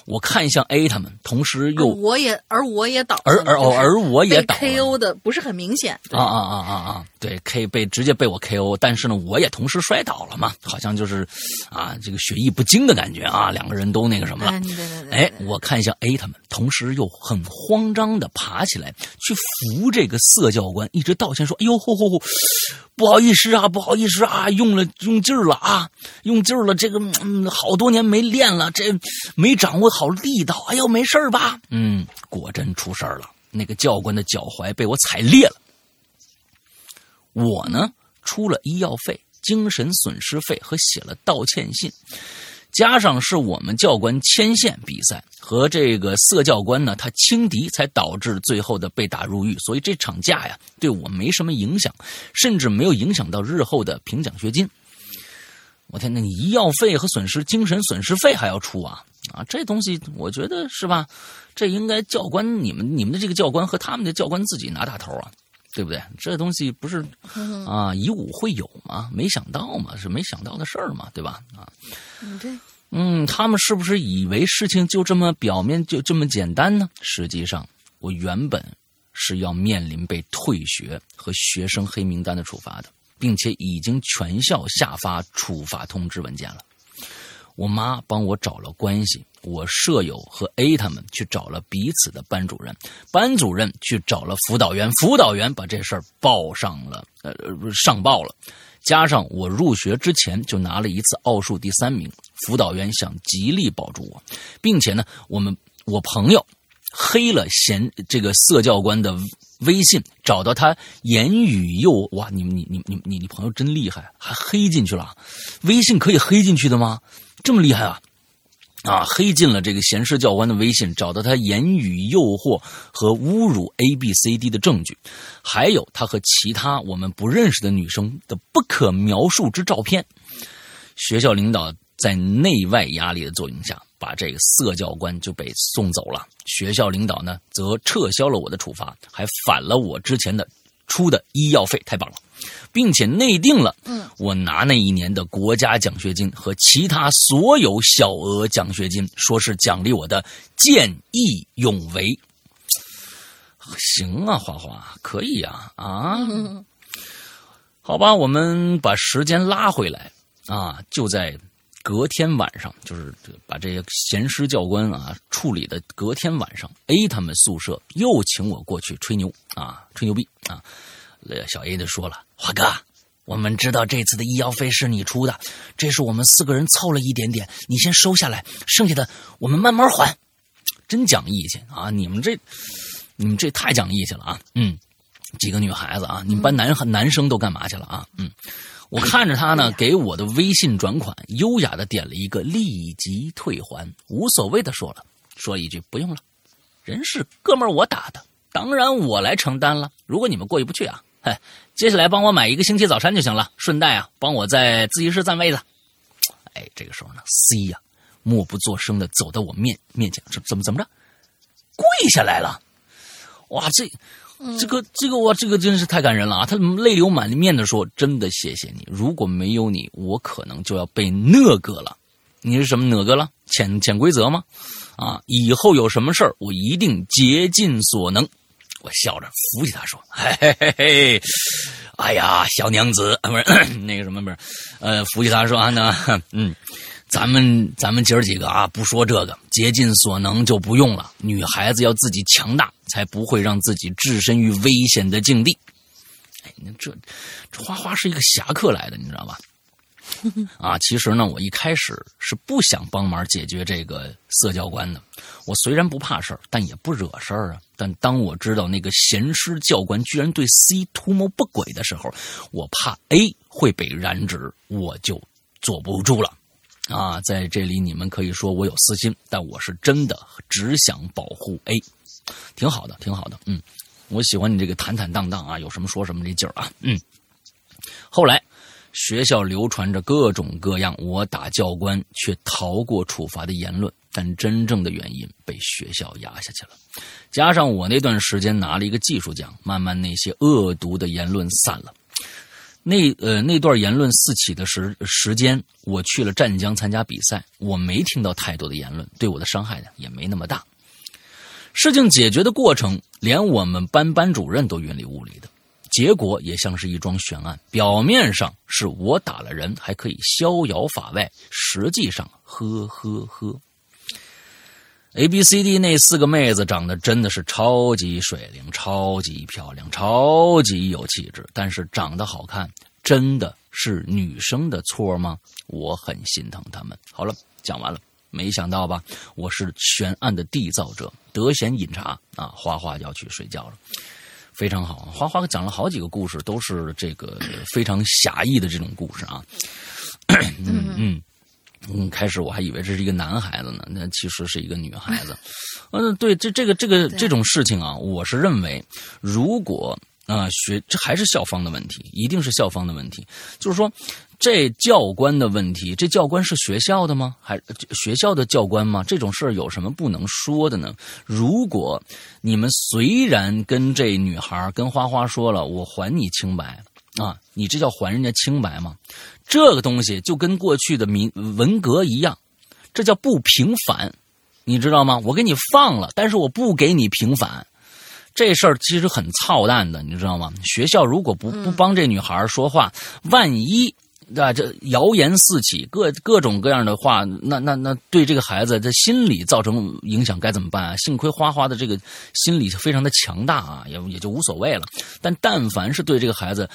A: 我看向 A 他们，同时又
B: 我也而我也倒，
A: 而而哦而我也倒
B: KO 的不是很明显
A: 啊啊啊啊啊！对，K 被直接被我 KO，但是呢，我也同时摔倒了嘛，好像就是啊，这个血液不精的感觉啊，两个人都那个什么了。哎，我看向 A 他们，同时又很慌张的爬起来去扶这个色教官，一直道歉说：“哎呦，呼呼呼，不好意思啊，不好意思啊，用了用劲儿了啊，用劲儿了，这个嗯，好多年没练了，这没掌握好。”好力道！哎呦，没事吧？嗯，果真出事了。那个教官的脚踝被我踩裂了。我呢，出了医药费、精神损失费和写了道歉信，加上是我们教官牵线比赛和这个色教官呢，他轻敌，才导致最后的被打入狱。所以这场架呀，对我没什么影响，甚至没有影响到日后的评奖学金。我天，那你医药费和损失、精神损失费还要出啊？啊，这东西我觉得是吧？这应该教官你们、你们的这个教官和他们的教官自己拿大头啊，对不对？这东西不是啊，以武会友嘛？没想到嘛，是没想到的事儿嘛，对吧？啊，
B: 嗯，对，
A: 嗯，他们是不是以为事情就这么表面就这么简单呢？实际上，我原本是要面临被退学和学生黑名单的处罚的，并且已经全校下发处罚通知文件了。我妈帮我找了关系，我舍友和 A 他们去找了彼此的班主任，班主任去找了辅导员，辅导员把这事儿报上了，呃，上报了。加上我入学之前就拿了一次奥数第三名，辅导员想极力保住我，并且呢，我们我朋友黑了嫌这个色教官的微信，找到他言语诱哇，你你你你你你朋友真厉害，还黑进去了，微信可以黑进去的吗？这么厉害啊！啊，黑进了这个闲事教官的微信，找到他言语诱惑和侮辱 A、B、C、D 的证据，还有他和其他我们不认识的女生的不可描述之照片。学校领导在内外压力的作用下，把这个色教官就被送走了。学校领导呢，则撤销了我的处罚，还返了我之前的出的医药费。太棒了！并且内定了，嗯，我拿那一年的国家奖学金和其他所有小额奖学金，说是奖励我的见义勇为。行啊，花花可以呀，啊，好吧，我们把时间拉回来啊，就在隔天晚上，就是把这些闲师教官啊处理的隔天晚上，A 他们宿舍又请我过去吹牛啊，吹牛逼啊。小 A 就说了：“华哥，我们知道这次的医药费是你出的，这是我们四个人凑了一点点，你先收下来，剩下的我们慢慢还。真讲义气啊！你们这，你们这太讲义气了啊！嗯，几个女孩子啊，你们班男男生都干嘛去了啊？嗯，我看着他呢，给我的微信转款，优雅的点了一个立即退还，无所谓的说了，说一句不用了，人是哥们儿我打的，当然我来承担了。如果你们过意不去啊，嗨，接下来帮我买一个星期早餐就行了，顺带啊，帮我在自习室占位子。哎，这个时候呢，C 呀，默不作声的走到我面面前，怎怎么怎么着，跪下来了，哇，这。这个这个哇，这个真是太感人了啊！他泪流满面的说：“真的谢谢你，如果没有你，我可能就要被那个了。你是什么那个了？潜潜规则吗？啊！以后有什么事儿，我一定竭尽所能。”我笑着扶起他说：“嘿嘿嘿嘿，哎呀，小娘子，不 是那个什么，不是，呃，扶起他说啊，那 嗯。”咱们咱们姐儿几个啊，不说这个，竭尽所能就不用了。女孩子要自己强大，才不会让自己置身于危险的境地。哎，那这这花花是一个侠客来的，你知道吧？啊，其实呢，我一开始是不想帮忙解决这个色教官的。我虽然不怕事儿，但也不惹事儿啊。但当我知道那个贤师教官居然对 C 图谋不轨的时候，我怕 A 会被染指，我就坐不住了。啊，在这里你们可以说我有私心，但我是真的只想保护 A，挺好的，挺好的，嗯，我喜欢你这个坦坦荡荡啊，有什么说什么这劲儿啊，嗯。后来学校流传着各种各样我打教官却逃过处罚的言论，但真正的原因被学校压下去了。加上我那段时间拿了一个技术奖，慢慢那些恶毒的言论散了。那呃那段言论四起的时时间，我去了湛江参加比赛，我没听到太多的言论，对我的伤害呢也没那么大。事情解决的过程，连我们班班主任都云里雾里的，结果也像是一桩悬案。表面上是我打了人，还可以逍遥法外，实际上呵呵呵。A、B、C、D 那四个妹子长得真的是超级水灵、超级漂亮、超级有气质，但是长得好看真的是女生的错吗？我很心疼她们。好了，讲完了。没想到吧？我是悬案的缔造者，得闲饮茶啊，花花要去睡觉了。非常好，花花讲了好几个故事，都是这个非常侠义的这种故事啊。嗯嗯。嗯，开始我还以为这是一个男孩子呢，那其实是一个女孩子。嗯，对，这这个这个这种事情啊，我是认为，如果啊学这还是校方的问题，一定是校方的问题。就是说，这教官的问题，这教官是学校的吗？还学校的教官吗？这种事儿有什么不能说的呢？如果你们虽然跟这女孩跟花花说了，我还你清白啊，你这叫还人家清白吗？这个东西就跟过去的民文革一样，这叫不平反，你知道吗？我给你放了，但是我不给你平反，这事儿其实很操蛋的，你知道吗？学校如果不不帮这女孩说话，万一啊这谣言四起，各各种各样的话，那那那对这个孩子的心理造成影响该怎么办啊？幸亏花花的这个心理非常的强大啊，也也就无所谓了。但但凡是对这个孩子，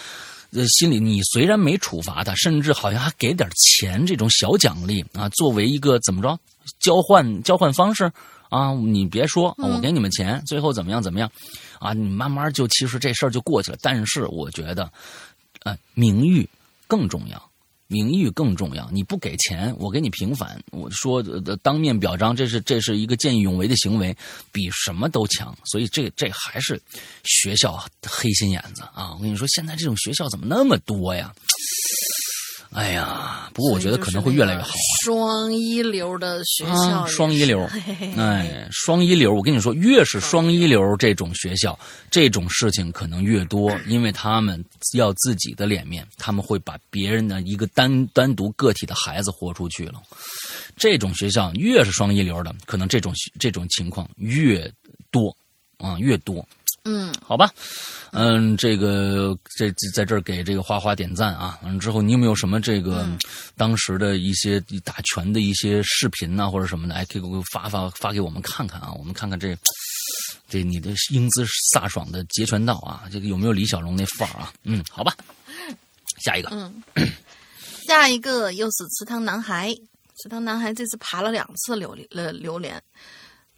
A: 呃，心里你虽然没处罚他，甚至好像还给点钱这种小奖励啊，作为一个怎么着交换交换方式啊，你别说，我给你们钱，最后怎么样怎么样，啊，你慢慢就其实这事儿就过去了。但是我觉得，呃，名誉更重要。名誉更重要，你不给钱，我给你平反。我说当面表彰，这是这是一个见义勇为的行为，比什么都强。所以这这还是学校黑心眼子啊！我跟你说，现在这种学校怎么那么多呀？哎呀，不过我觉得可能会越来越好。
B: 双一流的学校，
A: 双一流，哎，双一流。我跟你说，越是双一流这种学校，这种事情可能越多，因为他们要自己的脸面，他们会把别人的一个单单独个体的孩子豁出去了。这种学校越是双一流的，可能这种这种情况越多啊，越多。
B: 嗯，
A: 好吧，嗯，这个这在这儿给这个花花点赞啊！完了之后，你有没有什么这个当时的一些打拳的一些视频呐，或者什么的？哎，可以给我发发发给我们看看啊！我们看看这这你的英姿飒爽的截拳道啊，这个有没有李小龙那范儿啊？嗯，好吧，下一个，
B: 嗯，下一个又是池塘男孩，池塘男孩这次爬了两次榴莲了榴莲，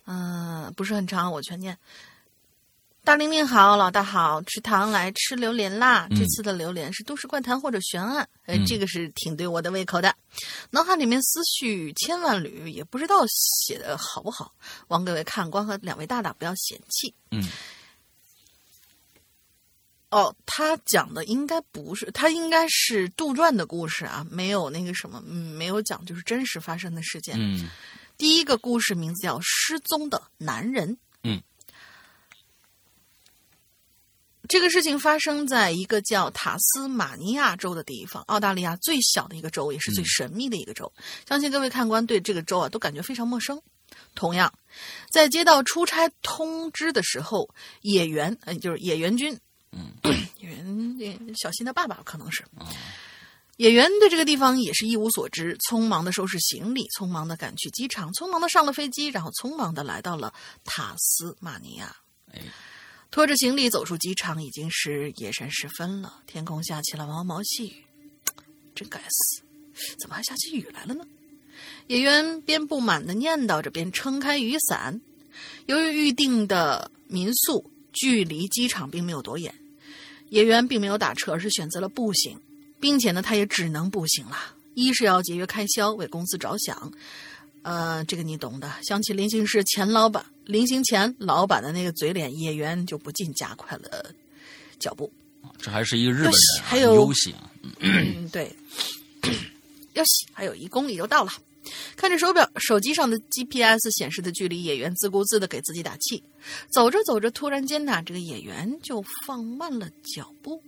B: 嗯，不是很长，我全念。大玲玲好，老大好，吃糖来吃榴莲啦！这次的榴莲是都市怪谈或者悬案，哎，这个是挺对我的胃口的。脑海里面思绪千万缕，也不知道写的好不好，望各位看官和两位大大不要嫌弃。
A: 嗯。
B: 哦，他讲的应该不是，他应该是杜撰的故事啊，没有那个什么，嗯，没有讲就是真实发生的事件。
A: 嗯。
B: 第一个故事名字叫《失踪的男人》。
A: 嗯。
B: 这个事情发生在一个叫塔斯马尼亚州的地方，澳大利亚最小的一个州，也是最神秘的一个州。相信各位看官对这个州啊都感觉非常陌生。同样，在接到出差通知的时候，野原，呃，就是野原君，
A: 嗯，
B: 野原小新的爸爸可能是。野原对这个地方也是一无所知，匆忙的收拾行李，匆忙的赶去机场，匆忙的上了飞机，然后匆忙的来到了塔斯马尼亚。
A: 哎。
B: 拖着行李走出机场，已经是夜深时分了。天空下起了毛毛细雨，真该死！怎么还下起雨来了呢？野原边不满地念叨着，边撑开雨伞。由于预定的民宿距离机场并没有多远，野原并没有打车，而是选择了步行，并且呢，他也只能步行了。一是要节约开销，为公司着想。呃，这个你懂的。想起临行时钱老板临行前老板的那个嘴脸，演员就不禁加快了脚步。
A: 这还是一个日本人，
B: 还有
A: 悠喜啊。
B: 嗯，对，要洗，还有一公里就到了。看着手表，手机上的 GPS 显示的距离，演员自顾自的给自己打气。走着走着，突然间呢，这个演员就放慢了脚步，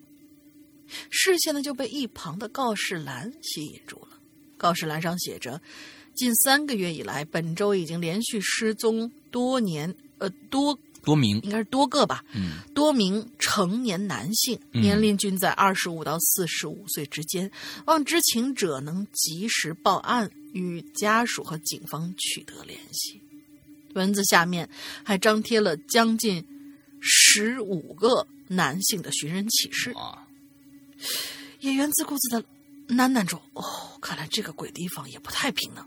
B: 视线呢就被一旁的告示栏吸引住了。告示栏上写着。近三个月以来，本周已经连续失踪多年，呃，多
A: 多名，
B: 应该是多个吧，
A: 嗯，
B: 多名成年男性，年龄均在二十五到四十五岁之间。望知情者能及时报案，与家属和警方取得联系。文字下面还张贴了将近十五个男性的寻人启事。演员自顾自的喃喃着：“哦，看来这个鬼地方也不太平呢。”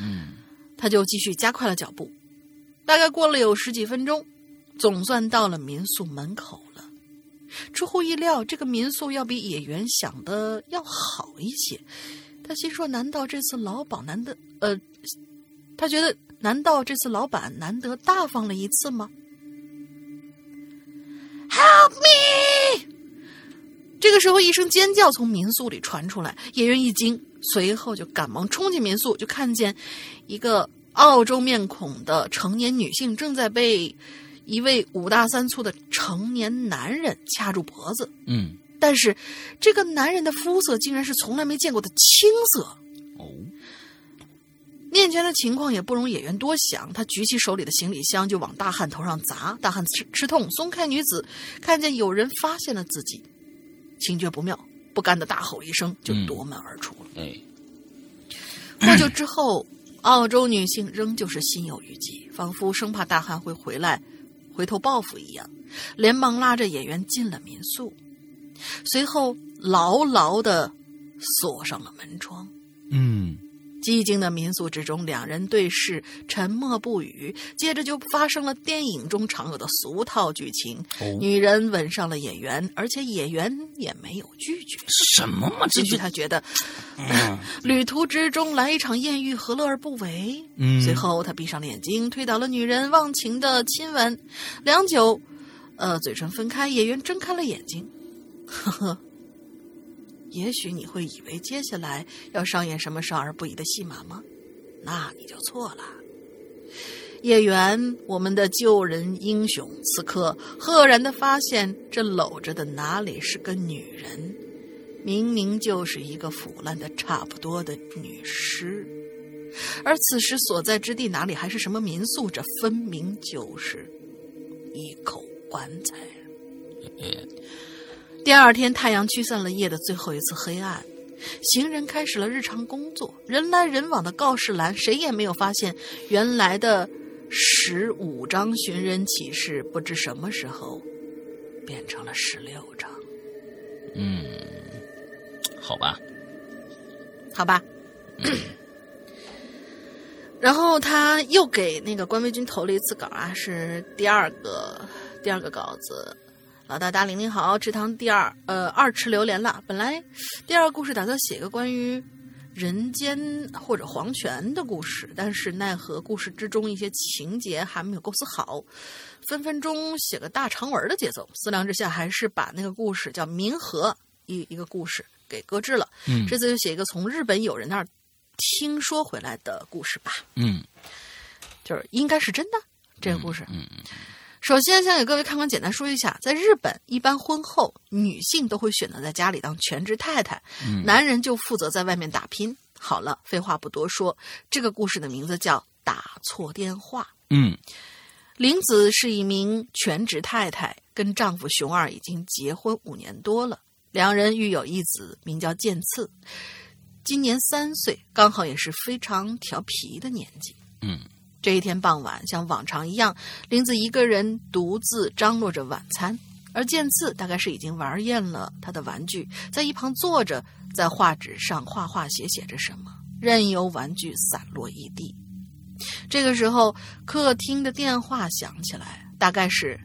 A: 嗯，
B: 他就继续加快了脚步，大概过了有十几分钟，总算到了民宿门口了。出乎意料，这个民宿要比野原想的要好一些。他心说：难道这次老板难得……呃，他觉得难道这次老板难得大方了一次吗？Help me！这个时候，一声尖叫从民宿里传出来，野原一惊。随后就赶忙冲进民宿，就看见一个澳洲面孔的成年女性正在被一位五大三粗的成年男人掐住脖子。
A: 嗯，
B: 但是这个男人的肤色竟然是从来没见过的青色。
A: 哦，
B: 面前的情况也不容演员多想，他举起手里的行李箱就往大汉头上砸。大汉吃吃痛，松开女子，看见有人发现了自己，情觉不妙。不甘的大吼一声，就夺门而出了。
A: 哎，
B: 不久之后，澳洲女性仍旧是心有余悸，仿佛生怕大汉会回来，回头报复一样，连忙拉着演员进了民宿，随后牢牢的锁上了门窗。
A: 嗯。
B: 寂静的民宿之中，两人对视，沉默不语。接着就发生了电影中常有的俗套剧情：女人吻上了演员，而且演员也没有拒绝。
A: 什么嘛？
B: 也许他觉得，旅途之中来一场艳遇，何乐而不为？
A: 嗯。
B: 随后他闭上了眼睛，推倒了女人，忘情的亲吻。良久，呃，嘴唇分开，演员睁开了眼睛。呵呵。也许你会以为接下来要上演什么少儿不宜的戏码吗？那你就错了。叶原，我们的救人英雄，此刻赫然的发现，这搂着的哪里是个女人，明明就是一个腐烂的差不多的女尸。而此时所在之地哪里还是什么民宿？这分明就是一口棺材。第二天，太阳驱散了夜的最后一次黑暗，行人开始了日常工作。人来人往的告示栏，谁也没有发现原来的十五张寻人启事，不知什么时候变成了十六张。
A: 嗯，好吧，
B: 好吧。然后他又给那个关微君投了一次稿啊，是第二个。第二个稿子，老大大玲玲好，池塘第二呃二池榴莲了。本来第二个故事打算写一个关于人间或者黄泉的故事，但是奈何故事之中一些情节还没有构思好，分分钟写个大长文的节奏。思量之下，还是把那个故事叫冥河一一个故事给搁置了。
A: 嗯，
B: 这次就写一个从日本友人那儿听说回来的故事吧。
A: 嗯，
B: 就是应该是真的这个故事。
A: 嗯嗯。
B: 首先，先给各位看官简单说一下，在日本，一般婚后女性都会选择在家里当全职太太，男人就负责在外面打拼。好了，废话不多说，这个故事的名字叫《打错电话》。
A: 嗯，
B: 玲子是一名全职太太，跟丈夫熊二已经结婚五年多了，两人育有一子，名叫健次，今年三岁，刚好也是非常调皮的年纪。
A: 嗯。
B: 这一天傍晚，像往常一样，玲子一个人独自张罗着晚餐，而剑次大概是已经玩厌了他的玩具，在一旁坐着，在画纸上画画写写着什么，任由玩具散落一地。这个时候，客厅的电话响起来，大概是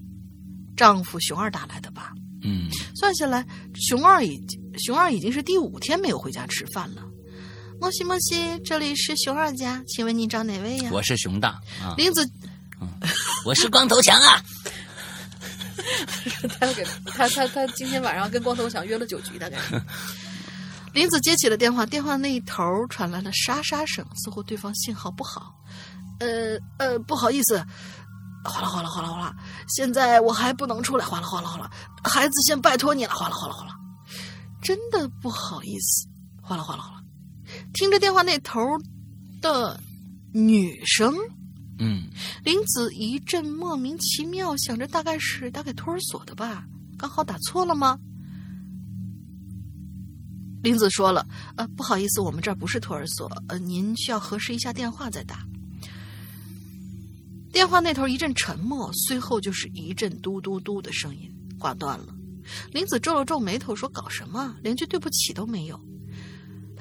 B: 丈夫熊二打来的吧。
A: 嗯，
B: 算下来，熊二已经熊二已经是第五天没有回家吃饭了。莫西莫西，这里是熊二家，请问你找哪位呀？
A: 我是熊大啊，
B: 玲子，
A: 我是光头强啊。
B: 他给他他他今天晚上跟光头强约了酒局，大概。林子接起了电话，电话那一头传来了沙沙声，似乎对方信号不好。呃呃，不好意思，哗啦哗啦哗啦哗啦，现在我还不能出来，哗啦哗啦哗啦，孩子先拜托你了，哗啦哗啦哗啦，真的不好意思，哗啦哗啦哗啦。听着电话那头的女声，
A: 嗯，
B: 林子一阵莫名其妙，想着大概是打给托儿所的吧，刚好打错了吗？林子说了：“呃，不好意思，我们这儿不是托儿所，呃，您需要核实一下电话再打。”电话那头一阵沉默，随后就是一阵嘟嘟嘟的声音，挂断了。林子皱了皱眉头，说：“搞什么？连句对不起都没有。”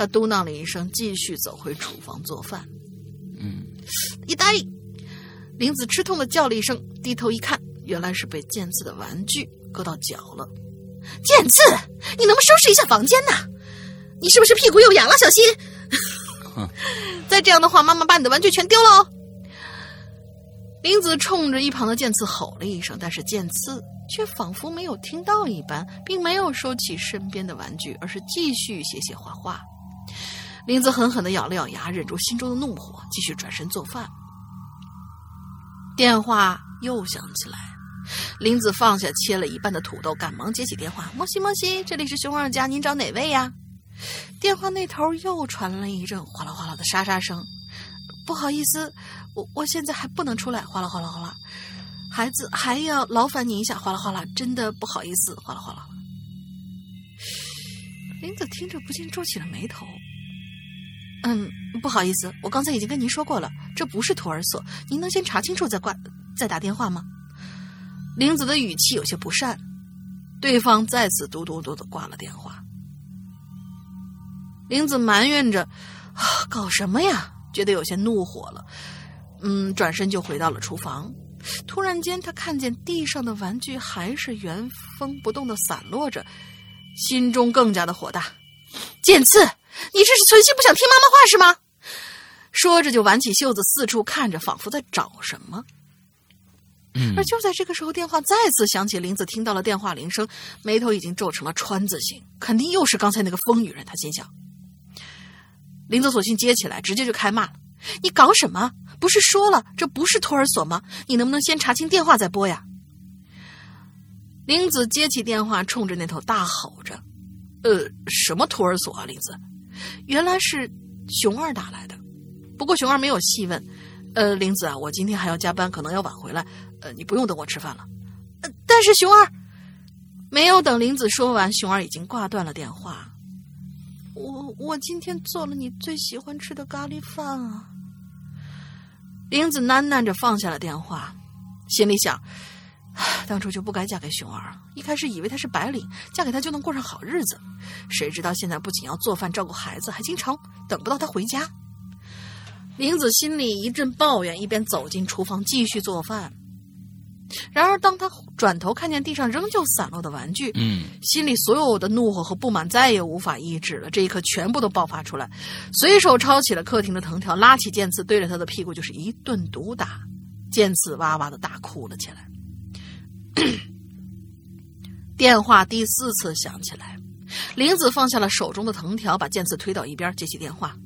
B: 他嘟囔了一声，继续走回厨房做饭。
A: 嗯，
B: 一呆，玲子吃痛的叫了一声，低头一看，原来是被剑刺的玩具割到脚了。剑刺，你能不能收拾一下房间呢？你是不是屁股又痒了？小心！再这样的话，妈妈把你的玩具全丢了哦。玲子冲着一旁的剑刺吼了一声，但是剑刺。却仿佛没有听到一般，并没有收起身边的玩具，而是继续写写画画。林子狠狠的咬了咬牙，忍住心中的怒火，继续转身做饭。电话又响起来，林子放下切了一半的土豆，赶忙接起电话：“莫西莫西，这里是熊二家，您找哪位呀？”电话那头又传来一阵哗啦哗啦的沙沙声。“不好意思，我我现在还不能出来。”哗啦哗啦哗啦。孩子还要劳烦你一下，哗啦哗啦，真的不好意思，哗啦哗啦。林子听着不禁皱起了眉头。嗯，不好意思，我刚才已经跟您说过了，这不是托儿所，您能先查清楚再挂再打电话吗？玲子的语气有些不善，对方再次嘟嘟嘟的挂了电话。玲子埋怨着：“搞什么呀？”觉得有些怒火了，嗯，转身就回到了厨房。突然间，他看见地上的玩具还是原封不动的散落着，心中更加的火大。剑刺，你这是存心不想听妈妈话是吗？说着就挽起袖子四处看着，仿佛在找什么。
A: 嗯。
B: 而就在这个时候，电话再次响起。林子听到了电话铃声，眉头已经皱成了川字形，肯定又是刚才那个疯女人。他心想。林子索性接起来，直接就开骂了：“你搞什么？”不是说了这不是托儿所吗？你能不能先查清电话再拨呀？林子接起电话，冲着那头大吼着：“呃，什么托儿所啊？”林子，原来是熊二打来的。不过熊二没有细问：“呃，玲子啊，我今天还要加班，可能要晚回来。呃，你不用等我吃饭了。”呃但是熊二没有等玲子说完，熊二已经挂断了电话。我我今天做了你最喜欢吃的咖喱饭啊！玲子喃喃着放下了电话，心里想：当初就不该嫁给熊二。一开始以为他是白领，嫁给他就能过上好日子，谁知道现在不仅要做饭照顾孩子，还经常等不到他回家。玲子心里一阵抱怨，一边走进厨房继续做饭。然而，当他转头看见地上仍旧散落的玩具，
A: 嗯，
B: 心里所有的怒火和不满再也无法抑制了。这一刻，全部都爆发出来，随手抄起了客厅的藤条，拉起剑刺，对着他的屁股就是一顿毒打。剑刺哇哇的大哭了起来。电话第四次响起来，玲子放下了手中的藤条，把剑刺推到一边，接起电话。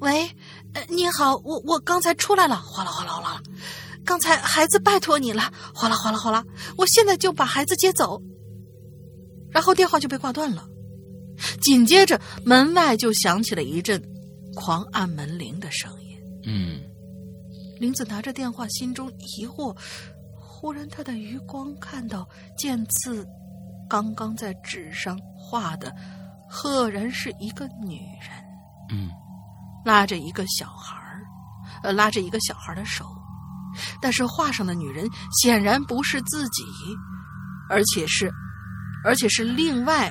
B: 喂，你好，我我刚才出来了，哗啦哗啦哗啦，刚才孩子拜托你了，哗啦哗啦哗啦，我现在就把孩子接走。然后电话就被挂断了，紧接着门外就响起了一阵狂按门铃的声音。
A: 嗯，
B: 玲子拿着电话，心中疑惑，忽然她的余光看到剑刺刚刚在纸上画的，赫然是一个女人。
A: 嗯。
B: 拉着一个小孩儿，呃，拉着一个小孩的手，但是画上的女人显然不是自己，而且是，而且是另外，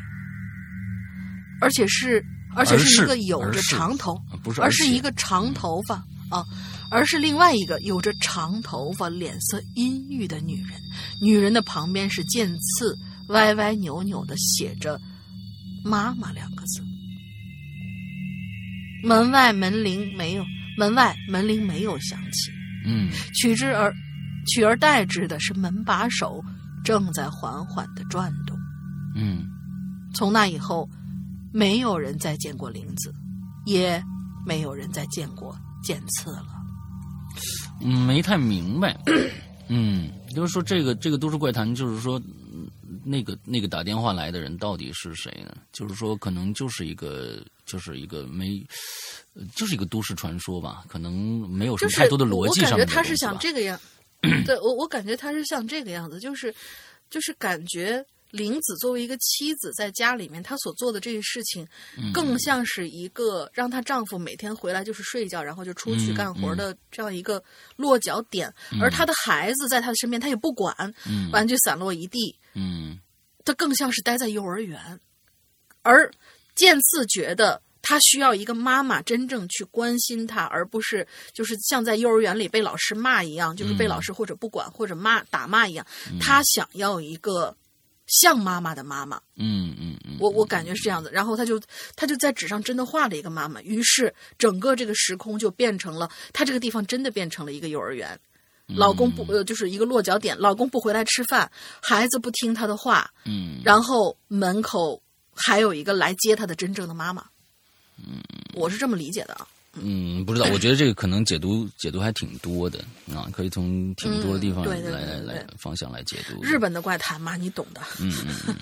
B: 而且是，而且是一个有着长头，
A: 不是，
B: 而是一个长头发啊，而是另外一个有着长头发、脸色阴郁的女人。女人的旁边是剑刺，歪歪扭扭的写着“妈妈”两个字。门外门铃没有，门外门铃没有响起。
A: 嗯，
B: 取之而取而代之的是门把手正在缓缓的转动。
A: 嗯，
B: 从那以后，没有人再见过玲子，也没有人再见过剑刺了。
A: 没太明白。嗯，就是说这个这个都市怪谈，就是说那个那个打电话来的人到底是谁呢？就是说可能就是一个。就是一个没，就是一个都市传说吧，可能没有什么太多的逻辑上
B: 的我感觉他是想这个样，对我我感觉他是像这个样子，就是就是感觉玲子作为一个妻子在家里面，她所做的这些事情，更像是一个让她丈夫每天回来就是睡觉，然后就出去干活的这样一个落脚点，而她的孩子在她的身边，她也不管，玩具散落一地，
A: 嗯，
B: 她更像是待在幼儿园，而。剑刺觉得他需要一个妈妈真正去关心他，而不是就是像在幼儿园里被老师骂一样，就是被老师或者不管或者骂打骂一样。他想要一个像妈妈的妈妈。
A: 嗯嗯嗯，
B: 我我感觉是这样子。然后他就他就在纸上真的画了一个妈妈，于是整个这个时空就变成了他这个地方真的变成了一个幼儿园。老公不呃就是一个落脚点，老公不回来吃饭，孩子不听他的话。
A: 嗯，
B: 然后门口。还有一个来接他的真正的妈妈，
A: 嗯，
B: 我是这么理解的啊。
A: 嗯，不知道，我觉得这个可能解读 解读还挺多的啊，可以从挺多地方来来来方向来解读。
B: 日本的怪谈嘛，你懂的。
A: 嗯嗯嗯。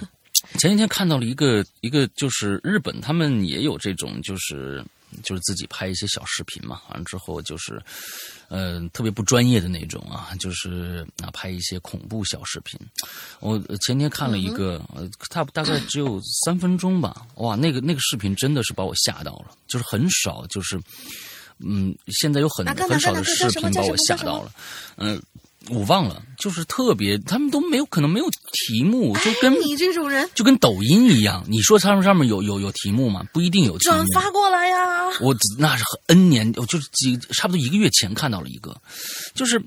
A: 前几天看到了一个一个，就是日本他们也有这种，就是就是自己拍一些小视频嘛，完了之后就是。呃，特别不专业的那种啊，就是啊，拍一些恐怖小视频。我前天看了一个，呃，它大概只有三分钟吧。哇，那个那个视频真的是把我吓到了，就是很少，就是嗯，现在有很很少的视频把我吓到了，嗯。我忘了，就是特别，他们都没有可能没有题目，就跟
B: 你这种人，
A: 就跟抖音一样。你说他们上面有有有题目吗？不一定有题目。
B: 转发过来呀！
A: 我那是 N 年，我就是几差不多一个月前看到了一个，就是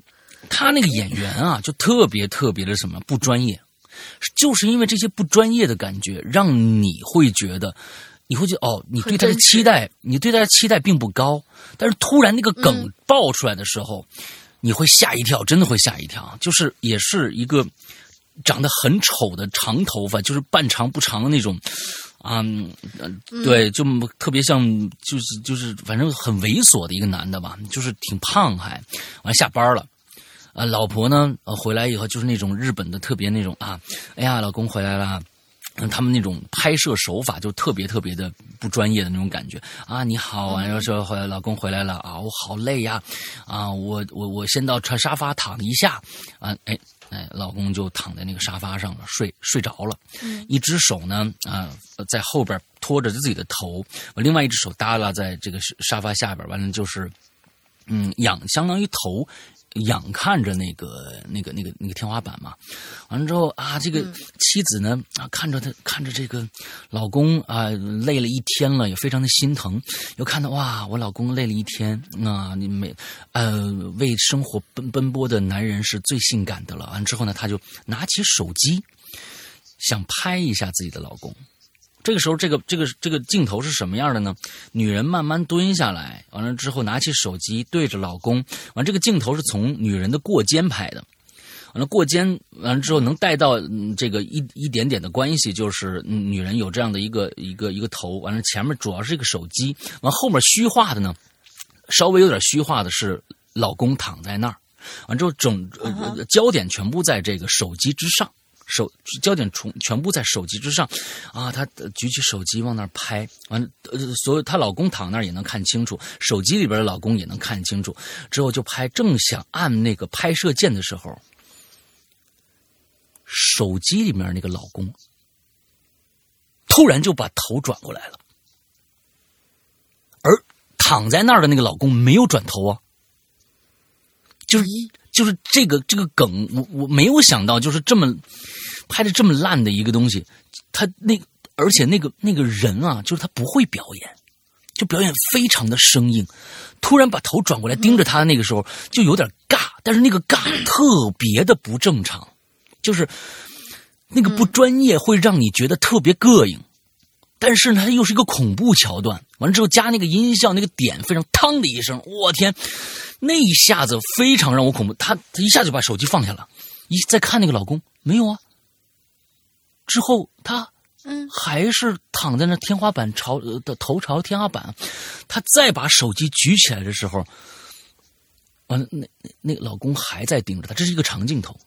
A: 他那个演员啊，就特别特别的什么不专业，就是因为这些不专业的感觉，让你会觉得，你会觉得哦，你对他的期待，你对他的期待并不高，但是突然那个梗爆出来的时候。你会吓一跳，真的会吓一跳。就是也是一个长得很丑的长头发，就是半长不长的那种，嗯，对，就特别像，就是就是反正很猥琐的一个男的吧，就是挺胖还，完下班了，啊，老婆呢，呃，回来以后就是那种日本的特别那种啊，哎呀，老公回来了。他们那种拍摄手法就特别特别的不专业的那种感觉。啊！你好啊，然后说回来，老公回来了啊，我好累呀，啊，我我我先到沙发躺一下。啊，哎哎，老公就躺在那个沙发上了，睡睡着了，一只手呢啊在后边托着自己的头，另外一只手耷拉在这个沙发下边，完了就是嗯仰，相当于头仰看着那个那个那个那个天花板嘛。完了之后啊，这个妻子呢啊，看着他看着这个老公啊，累了一天了，也非常的心疼。又看到哇，我老公累了一天啊，你每呃为生活奔奔波的男人是最性感的了。完之后呢，他就拿起手机，想拍一下自己的老公。这个时候，这个这个这个镜头是什么样的呢？女人慢慢蹲下来，完了之后拿起手机对着老公，完这个镜头是从女人的过肩拍的，完了过肩完了之后能带到这个一一点点的关系，就是女人有这样的一个一个一个头，完了前面主要是一个手机，完后面虚化的呢，稍微有点虚化的是老公躺在那儿，完之后整焦点全部在这个手机之上。手焦点全全部在手机之上，啊，她举起手机往那儿拍，完，呃，所有她老公躺那儿也能看清楚，手机里边的老公也能看清楚。之后就拍，正想按那个拍摄键的时候，手机里面那个老公突然就把头转过来了，而躺在那儿的那个老公没有转头啊，就是一就是这个这个梗，我我没有想到，就是这么。拍的这么烂的一个东西，他那而且那个那个人啊，就是他不会表演，就表演非常的生硬。突然把头转过来盯着他，那个时候就有点尬，但是那个尬特别的不正常，就是那个不专业，会让你觉得特别膈应。但是呢，它又是一个恐怖桥段，完了之后加那个音效，那个点非常嘡的一声，我天，那一下子非常让我恐怖。他他一下就把手机放下了，一再看那个老公，没有啊。之后，他嗯还是躺在那天花板朝的头朝天花板，他再把手机举起来的时候，完了，那那那个老公还在盯着他，这是一个长镜头。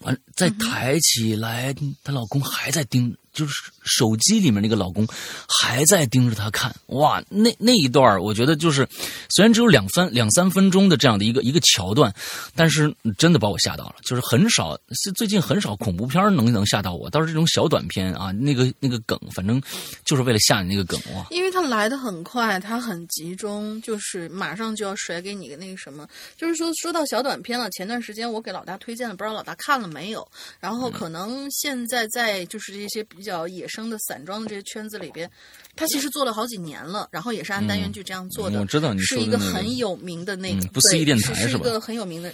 A: 完再抬起来，她老公还在盯。就是手机里面那个老公还在盯着他看，哇，那那一段我觉得就是，虽然只有两分两三分钟的这样的一个一个桥段，但是真的把我吓到了。就是很少，是最近很少恐怖片能能吓到我，倒是这种小短片啊，那个那个梗，反正就是为了吓你那个梗哇。
B: 因为他来的很快，他很集中，就是马上就要甩给你个那个什么。就是说说到小短片了，前段时间我给老大推荐了，不知道老大看了没有？然后可能现在在就是这些比较野生的散装的这些圈子里边，他其实做了好几年了，然后也是按单元剧这样做的。
A: 我知道你
B: 是一个很有名的那个
A: 不思议电台
B: 是一个很有名的，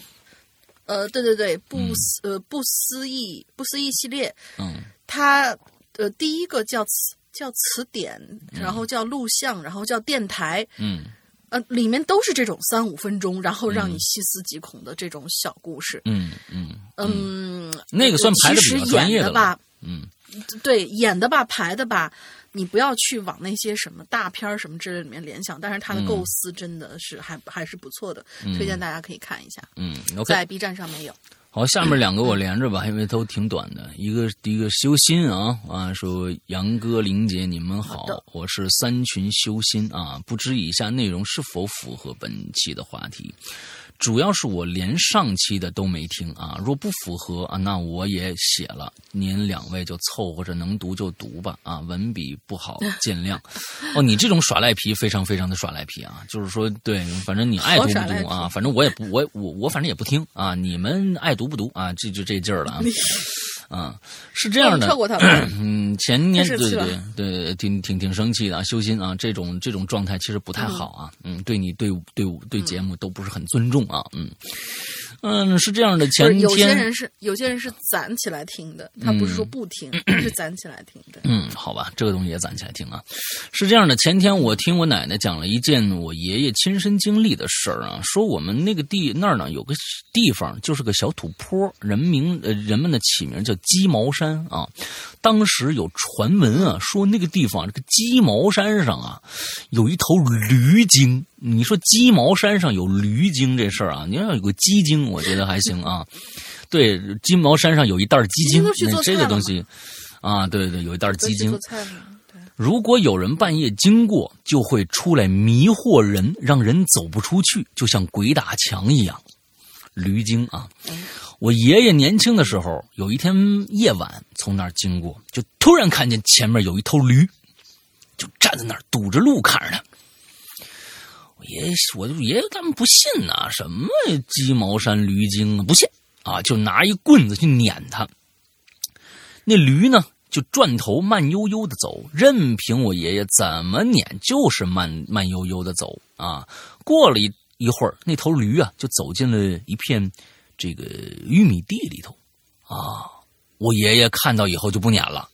B: 呃，对对对，不思呃不思议不思议系列。
A: 嗯，
B: 它呃第一个叫词叫词典，然后叫录像，然后叫电台。
A: 嗯，
B: 呃，里面都是这种三五分钟，然后让你细思极恐的这种小故事。
A: 嗯嗯
B: 嗯，
A: 那个算排的比较专业
B: 的吧？
A: 嗯。
B: 对演的吧，排的吧，你不要去往那些什么大片儿什么之类里面联想，但是他的构思真的是还还是不错的，推荐大家可以看一下。
A: 嗯，
B: 在 B 站上面有。
A: 好，下面两个我连着吧，因为都挺短的。一个第一个修心啊啊，说杨哥、林姐你们好，我是三群修心啊，不知以下内容是否符合本期的话题。主要是我连上期的都没听啊，若不符合啊，那我也写了，您两位就凑合着能读就读吧啊，文笔不好见谅。哦，你这种耍赖皮非常非常的耍赖皮啊，就是说对，反正你爱读不读啊，反正我也不我我我反正也不听啊，你们爱读不读啊，这就这劲儿了啊。嗯，是这样的，嗯，前年对对对对，挺挺挺生气的，修心啊，这种这种状态其实不太好啊，嗯，对你对对对节目都不是很尊重啊，嗯。嗯，是这样的。前天
B: 有些人是有些人是攒起来听的，他不是说不听，是攒起来听的。
A: 嗯，好吧，这个东西也攒起来听啊。是这样的，前天我听我奶奶讲了一件我爷爷亲身经历的事儿啊，说我们那个地那儿呢有个地方就是个小土坡，人名呃人们的起名叫鸡毛山啊。当时有传闻啊，说那个地方这个鸡毛山上啊有一头驴精。你说鸡毛山上有驴精这事儿啊？你要有个鸡精，我觉得还行啊。对，鸡毛山上有一袋鸡精，这个东西啊，对对，有一袋鸡精。如果有人半夜经过，就会出来迷惑人，让人走不出去，就像鬼打墙一样。驴精啊！我爷爷年轻的时候，有一天夜晚从那儿经过，就突然看见前面有一头驴，就站在那儿堵着路看着他。爷爷，我就爷爷他们不信呐，什么鸡毛山驴精啊，不信啊，就拿一棍子去撵他。那驴呢，就转头慢悠悠的走，任凭我爷爷怎么撵，就是慢慢悠悠的走啊。过了一一会儿，那头驴啊，就走进了一片这个玉米地里头啊。我爷爷看到以后就不撵了，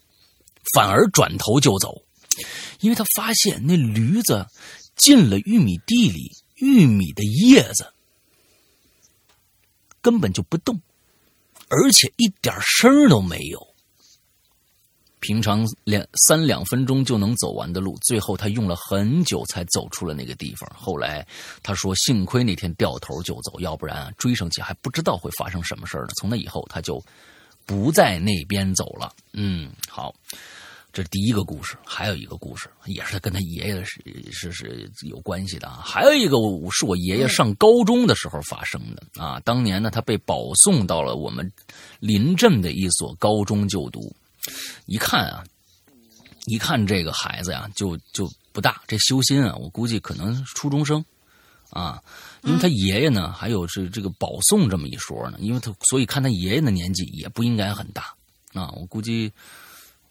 A: 反而转头就走，因为他发现那驴子。进了玉米地里，玉米的叶子根本就不动，而且一点声都没有。平常两三两分钟就能走完的路，最后他用了很久才走出了那个地方。后来他说：“幸亏那天掉头就走，要不然追上去还不知道会发生什么事呢。”从那以后，他就不在那边走了。嗯，好。这是第一个故事，还有一个故事，也是他跟他爷爷是是是有关系的啊。还有一个是我爷爷上高中的时候发生的啊。当年呢，他被保送到了我们临镇的一所高中就读。一看啊，一看这个孩子呀，就就不大，这修心啊，我估计可能初中生啊。因为他爷爷呢，还有是这个保送这么一说呢。因为他所以看他爷爷的年纪也不应该很大啊，我估计。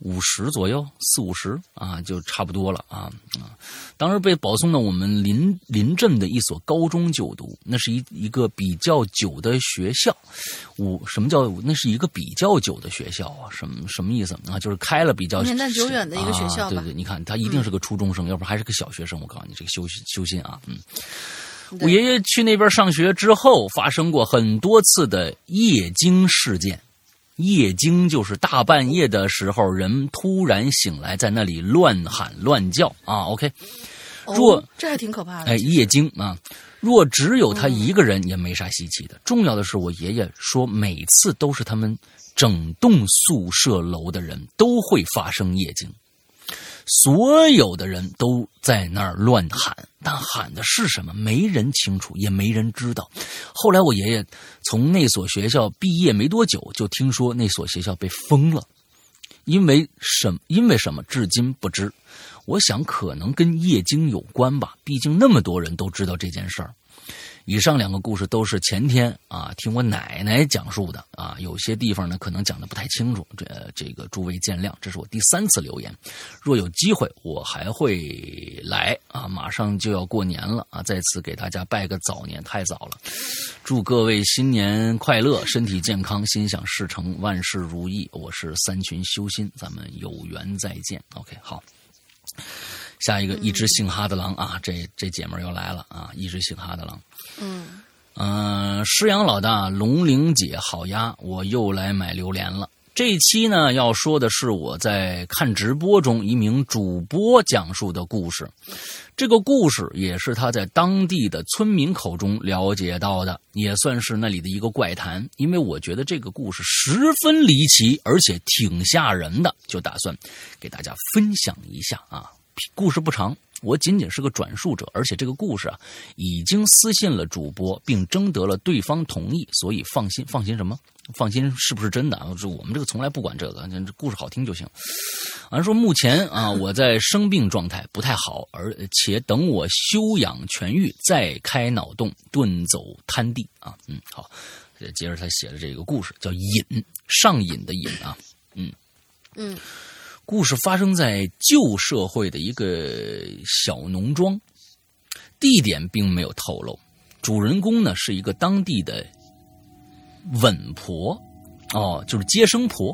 A: 五十左右，四五十啊，就差不多了啊啊！当时被保送到我们临临镇的一所高中就读，那是一一个比较久的学校。五什么叫那是一个比较久的学校啊？什么什么意思啊？就是开了比较
B: 年代久远的一个学校。
A: 对对，你看他一定是个初中生，要不然还是个小学生。我告诉你，这个修修心啊，嗯。我爷爷去那边上学之后，发生过很多次的夜惊事件。夜惊就是大半夜的时候，人突然醒来，在那里乱喊乱叫啊。OK，若
B: 这还挺可怕的。
A: 哎，夜惊啊，若只有他一个人也没啥稀奇的。重要的是，我爷爷说，每次都是他们整栋宿舍楼的人都会发生夜惊。所有的人都在那儿乱喊，但喊的是什么，没人清楚，也没人知道。后来我爷爷从那所学校毕业没多久，就听说那所学校被封了，因为什因为什么，至今不知。我想可能跟夜经有关吧，毕竟那么多人都知道这件事儿。以上两个故事都是前天啊听我奶奶讲述的啊，有些地方呢可能讲的不太清楚，这这个诸位见谅。这是我第三次留言，若有机会我还会来啊，马上就要过年了啊，再次给大家拜个早年，太早了，祝各位新年快乐，身体健康，心想事成，万事如意。我是三群修心，咱们有缘再见。OK，好。下一个一只姓哈的狼啊，这这姐们又来了啊！一只姓哈的狼，
B: 嗯
A: 嗯，师阳老大，龙玲姐好呀，我又来买榴莲了。这一期呢要说的是我在看直播中一名主播讲述的故事，这个故事也是他在当地的村民口中了解到的，也算是那里的一个怪谈。因为我觉得这个故事十分离奇，而且挺吓人的，就打算给大家分享一下啊。故事不长，我仅仅是个转述者，而且这个故事啊，已经私信了主播，并征得了对方同意，所以放心，放心什么？放心是不是真的啊？我们这个从来不管这个，这故事好听就行。俺说目前啊，我在生病状态不太好，而且等我休养痊愈再开脑洞，遁走滩地啊。嗯，好，接着他写的这个故事叫瘾，上瘾的瘾啊。嗯
B: 嗯。
A: 故事发生在旧社会的一个小农庄，地点并没有透露。主人公呢是一个当地的稳婆，哦，就是接生婆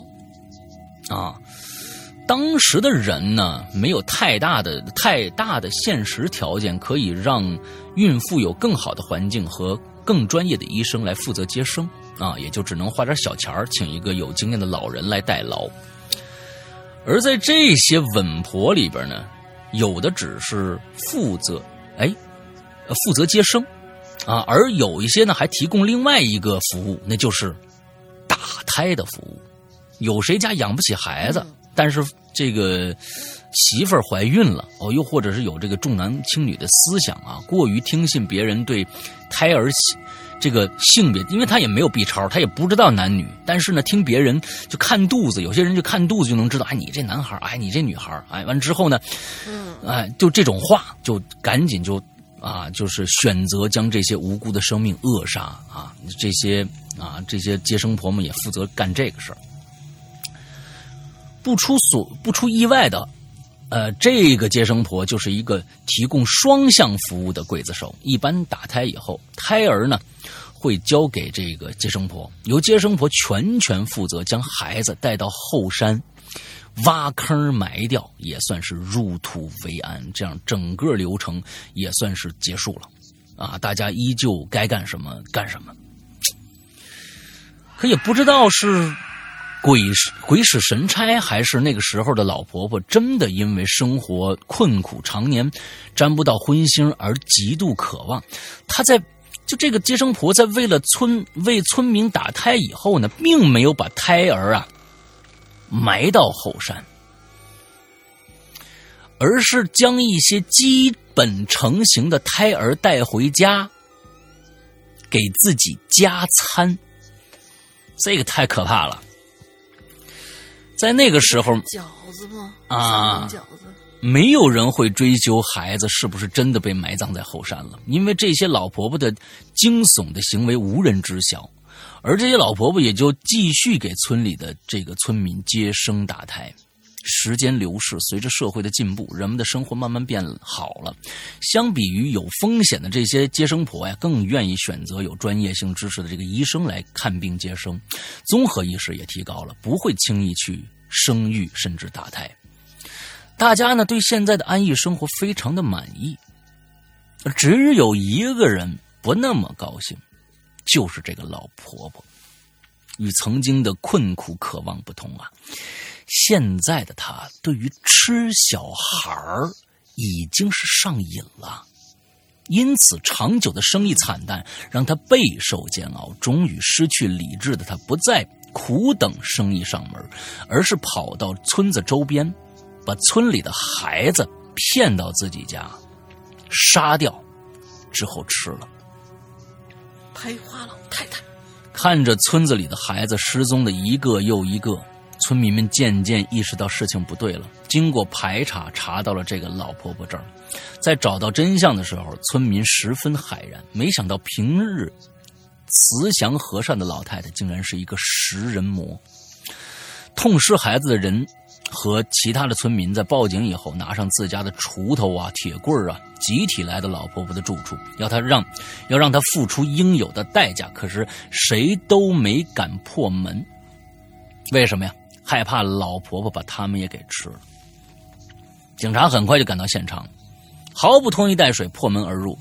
A: 啊。当时的人呢没有太大的太大的现实条件，可以让孕妇有更好的环境和更专业的医生来负责接生啊，也就只能花点小钱请一个有经验的老人来代劳。而在这些稳婆里边呢，有的只是负责哎，负责接生啊，而有一些呢还提供另外一个服务，那就是打胎的服务。有谁家养不起孩子，但是这个媳妇儿怀孕了哦，又或者是有这个重男轻女的思想啊，过于听信别人对胎儿。这个性别，因为他也没有 B 超，他也不知道男女。但是呢，听别人就看肚子，有些人就看肚子就能知道，哎，你这男孩哎，你这女孩哎，完之后呢，
B: 嗯，
A: 哎，就这种话，就赶紧就啊，就是选择将这些无辜的生命扼杀啊，这些啊这些接生婆们也负责干这个事儿。不出所不出意外的，呃，这个接生婆就是一个提供双向服务的刽子手。一般打胎以后，胎儿呢会交给这个接生婆，由接生婆全权负责将孩子带到后山。挖坑埋掉也算是入土为安，这样整个流程也算是结束了，啊，大家依旧该干什么干什么。可也不知道是鬼鬼使神差，还是那个时候的老婆婆真的因为生活困苦，常年沾不到荤腥而极度渴望。她在就这个接生婆在为了村为村民打胎以后呢，并没有把胎儿啊。埋到后山，而是将一些基本成型的胎儿带回家，给自己加餐。这个太可怕了。在那个时候，
B: 饺子吗？
A: 啊，
B: 饺子，
A: 没有人会追究孩子是不是真的被埋葬在后山了，因为这些老婆婆的惊悚的行为无人知晓。而这些老婆婆也就继续给村里的这个村民接生打胎。时间流逝，随着社会的进步，人们的生活慢慢变好了。相比于有风险的这些接生婆呀，更愿意选择有专业性知识的这个医生来看病接生，综合意识也提高了，不会轻易去生育甚至打胎。大家呢对现在的安逸生活非常的满意，只有一个人不那么高兴。就是这个老婆婆，与曾经的困苦渴望不同啊！现在的他对于吃小孩儿已经是上瘾了，因此长久的生意惨淡让他备受煎熬。终于失去理智的他，不再苦等生意上门，而是跑到村子周边，把村里的孩子骗到自己家，杀掉之后吃了。
B: 拍花老太太
A: 看着村子里的孩子失踪的一个又一个，村民们渐渐意识到事情不对了。经过排查，查到了这个老婆婆这儿。在找到真相的时候，村民十分骇然，没想到平日慈祥和善的老太太，竟然是一个食人魔。痛失孩子的人。和其他的村民在报警以后，拿上自家的锄头啊、铁棍啊，集体来到老婆婆的住处，要她让，要让她付出应有的代价。可是谁都没敢破门，为什么呀？害怕老婆婆把他们也给吃了。警察很快就赶到现场，毫不拖泥带水破门而入，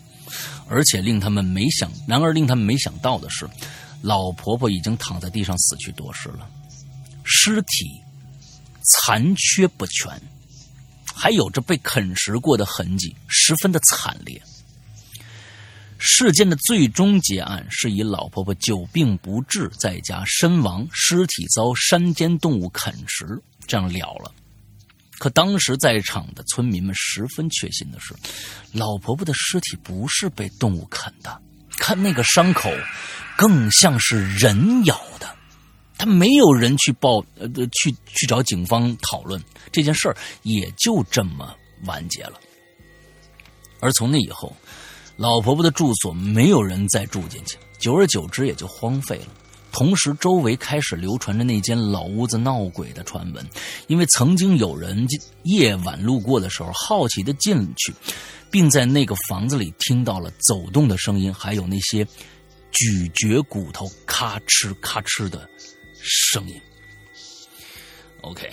A: 而且令他们没想，然而令他们没想到的是，老婆婆已经躺在地上死去多时了，尸体。残缺不全，还有着被啃食过的痕迹，十分的惨烈。事件的最终结案是以老婆婆久病不治，在家身亡，尸体遭山间动物啃食，这样了了。可当时在场的村民们十分确信的是，老婆婆的尸体不是被动物啃的，看那个伤口，更像是人咬的。他没有人去报，呃，去去找警方讨论这件事儿，也就这么完结了。而从那以后，老婆婆的住所没有人再住进去，久而久之也就荒废了。同时，周围开始流传着那间老屋子闹鬼的传闻，因为曾经有人夜晚路过的时候，好奇的进去，并在那个房子里听到了走动的声音，还有那些咀嚼骨头咔哧咔哧的。声音，OK，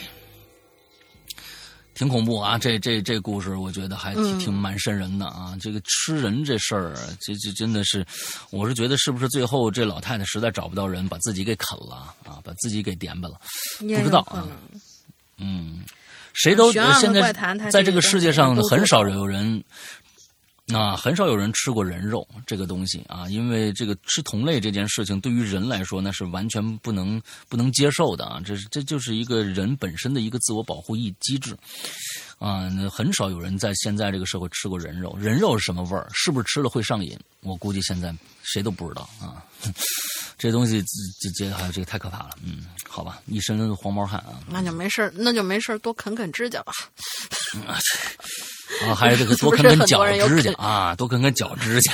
A: 挺恐怖啊！这这这故事，我觉得还挺挺蛮瘆人的啊！这个吃人这事儿，这这真的是，我是觉得是不是最后这老太太实在找不到人，把自己给啃了啊？把自己给点吧了？不知道啊。嗯，谁都现在在这个世界上很少有人。那很少有人吃过人肉这个东西啊，因为这个吃同类这件事情对于人来说那是完全不能不能接受的啊，这是这就是一个人本身的一个自我保护意机制。啊，那很少有人在现在这个社会吃过人肉。人肉是什么味儿？是不是吃了会上瘾？我估计现在谁都不知道啊。这东西这这还有这个太可怕了。嗯，好吧，一身黄毛汗啊。
B: 那就没事那就没事多啃啃指甲吧。
A: 啊，还有这个 多啃啃脚指甲啊，多啃啃脚指甲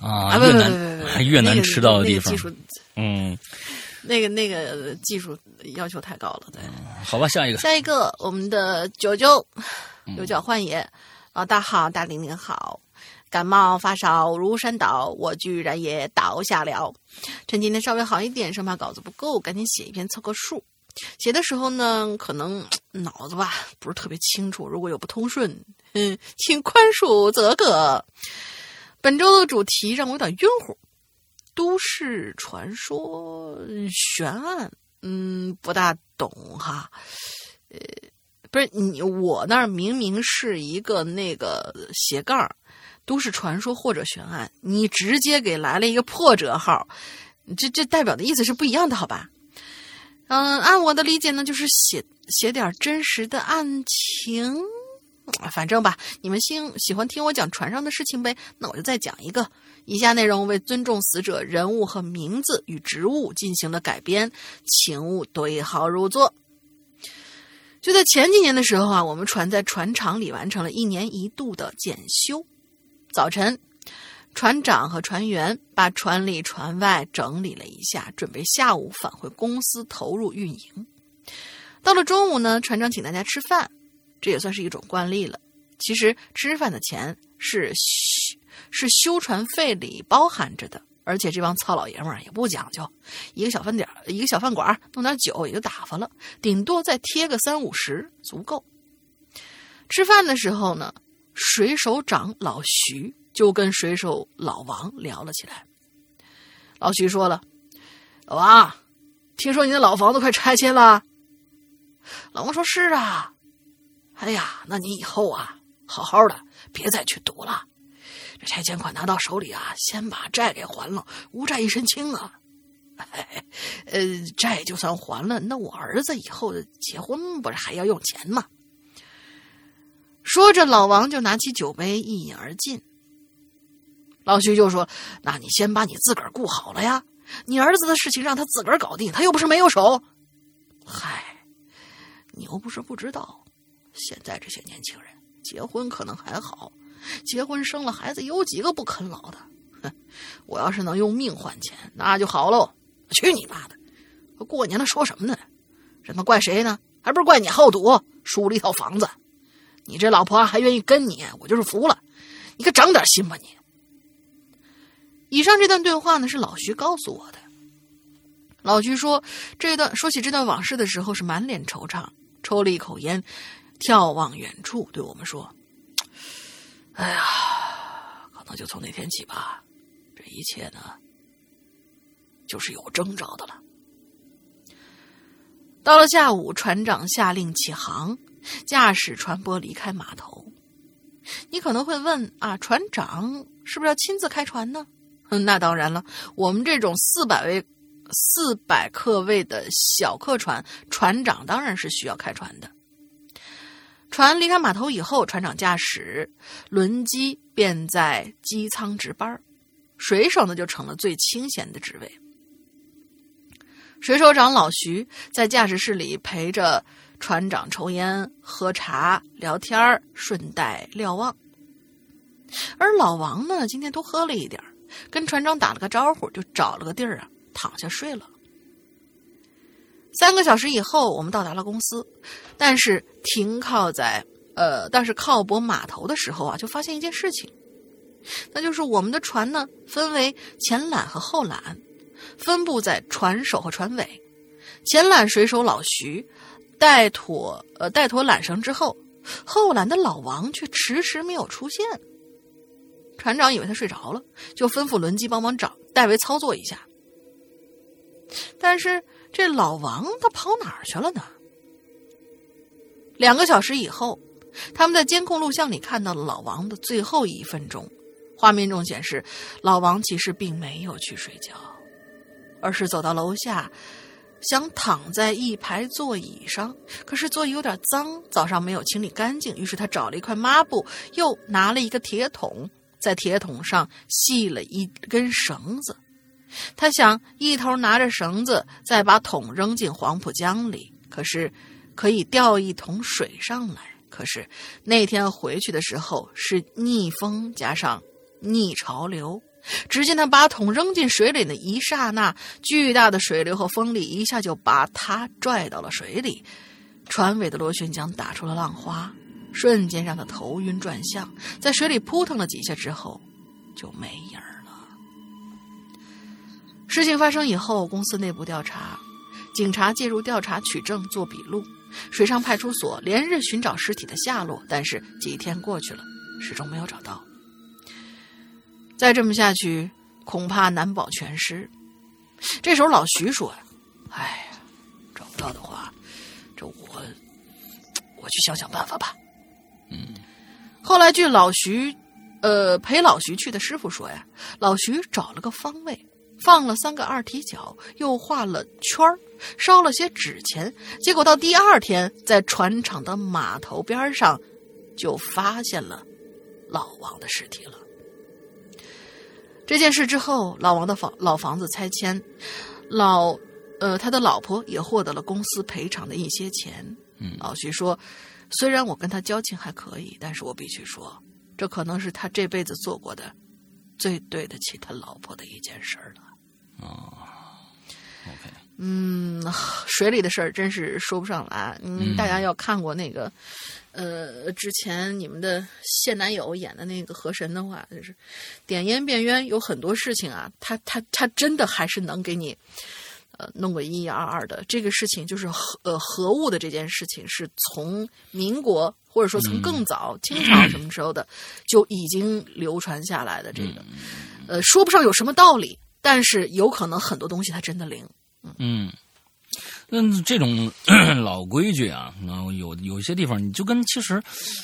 A: 啊。越难越难吃到的地方。嗯。
B: 那个那个技术要求太高了，对。
A: 好吧，下一个。
B: 下一个，我们的九九，有脚幻野，啊，大好，大玲玲好，感冒发烧如山倒，我居然也倒下了。趁今天稍微好一点，生怕稿子不够，赶紧写一篇凑个数。写的时候呢，可能脑子吧不是特别清楚，如果有不通顺，嗯，请宽恕则个。本周的主题让我有点晕乎。都市传说悬案，嗯，不大懂哈。呃，不是你，我那儿明明是一个那个斜杠都市传说或者悬案，你直接给来了一个破折号，这这代表的意思是不一样的，好吧？嗯，按我的理解呢，就是写写点真实的案情。反正吧，你们喜喜欢听我讲船上的事情呗，那我就再讲一个。以下内容为尊重死者人物和名字与职务进行了改编，请勿对号入座。就在前几年的时候啊，我们船在船厂里完成了一年一度的检修。早晨，船长和船员把船里船外整理了一下，准备下午返回公司投入运营。到了中午呢，船长请大家吃饭。这也算是一种惯例了。其实吃饭的钱是是修船费里包含着的，而且这帮糙老爷们儿也不讲究，一个小饭点儿，一个小饭馆弄点酒也就打发了，顶多再贴个三五十，足够。吃饭的时候呢，水手长老徐就跟水手老王聊了起来。老徐说了：“老王，听说你的老房子快拆迁了？”老王说：“是啊。”哎呀，那你以后啊，好好的，别再去赌了。这拆迁款拿到手里啊，先把债给还了，无债一身轻啊。呃，债就算还了，那我儿子以后结婚不是还要用钱吗？说着，老王就拿起酒杯一饮而尽。老徐就说：“那你先把你自个儿顾好了呀，你儿子的事情让他自个儿搞定，他又不是没有手。”嗨，你又不是不知道。现在这些年轻人结婚可能还好，结婚生了孩子有几个不啃老的？哼，我要是能用命换钱，那就好喽！去你妈的！过年了说什么呢？这他怪谁呢？还不是怪你好赌，输了一套房子。你这老婆还愿意跟你，我就是服了。你可长点心吧你！以上这段对话呢，是老徐告诉我的。老徐说，这段说起这段往事的时候，是满脸惆怅，抽了一口烟。眺望远处，对我们说：“哎呀，可能就从那天起吧，这一切呢，就是有征兆的了。”到了下午，船长下令起航，驾驶船舶离开码头。你可能会问：啊，船长是不是要亲自开船呢？那当然了，我们这种四百位、四百客位的小客船，船长当然是需要开船的。船离开码头以后，船长驾驶轮机便在机舱值班水手呢就成了最清闲的职位。水手长老徐在驾驶室里陪着船长抽烟、喝茶、聊天顺带瞭望。而老王呢，今天多喝了一点跟船长打了个招呼，就找了个地儿啊躺下睡了。三个小时以后，我们到达了公司，但是停靠在呃，但是靠泊码头的时候啊，就发现一件事情，那就是我们的船呢分为前缆和后缆，分布在船首和船尾。前缆水手老徐带妥呃带妥缆绳之后，后缆的老王却迟迟没有出现。船长以为他睡着了，就吩咐轮机帮忙找代为操作一下，但是。这老王他跑哪儿去了呢？两个小时以后，他们在监控录像里看到了老王的最后一分钟。画面中显示，老王其实并没有去睡觉，而是走到楼下，想躺在一排座椅上，可是座椅有点脏，早上没有清理干净。于是他找了一块抹布，又拿了一个铁桶，在铁桶上系了一根绳子。他想一头拿着绳子，再把桶扔进黄浦江里，可是可以吊一桶水上来。可是那天回去的时候是逆风加上逆潮流。只见他把桶扔进水里的一刹那，巨大的水流和风力一下就把他拽到了水里，船尾的螺旋桨打出了浪花，瞬间让他头晕转向，在水里扑腾了几下之后，就没影了。事情发生以后，公司内部调查，警察介入调查取证做笔录，水上派出所连日寻找尸体的下落，但是几天过去了，始终没有找到。再这么下去，恐怕难保全尸。这时候老徐说：“哎呀，找不到的话，这我我去想想办法吧。”
A: 嗯。
B: 后来据老徐，呃，陪老徐去的师傅说呀，老徐找了个方位，放了三个二踢脚，又画了圈烧了些纸钱。结果到第二天，在船厂的码头边上，就发现了老王的尸体了。这件事之后，老王的房老房子拆迁，老，呃，他的老婆也获得了公司赔偿的一些钱。
A: 嗯，
B: 老徐说，虽然我跟他交情还可以，但是我必须说，这可能是他这辈子做过的最对得起他老婆的一件事了。
A: 哦，OK，
B: 嗯，水里的事儿真是说不上来。嗯，大家要看过那个。呃，之前你们的现男友演的那个河神的话，就是点烟变冤，有很多事情啊，他他他真的还是能给你呃弄个一一二二的。这个事情就是核呃核物的这件事情，是从民国或者说从更早清朝什么时候的就已经流传下来的。这个呃说不上有什么道理，但是有可能很多东西它真的灵。
A: 嗯。那这种 老规矩啊，那有有些地方你就跟其实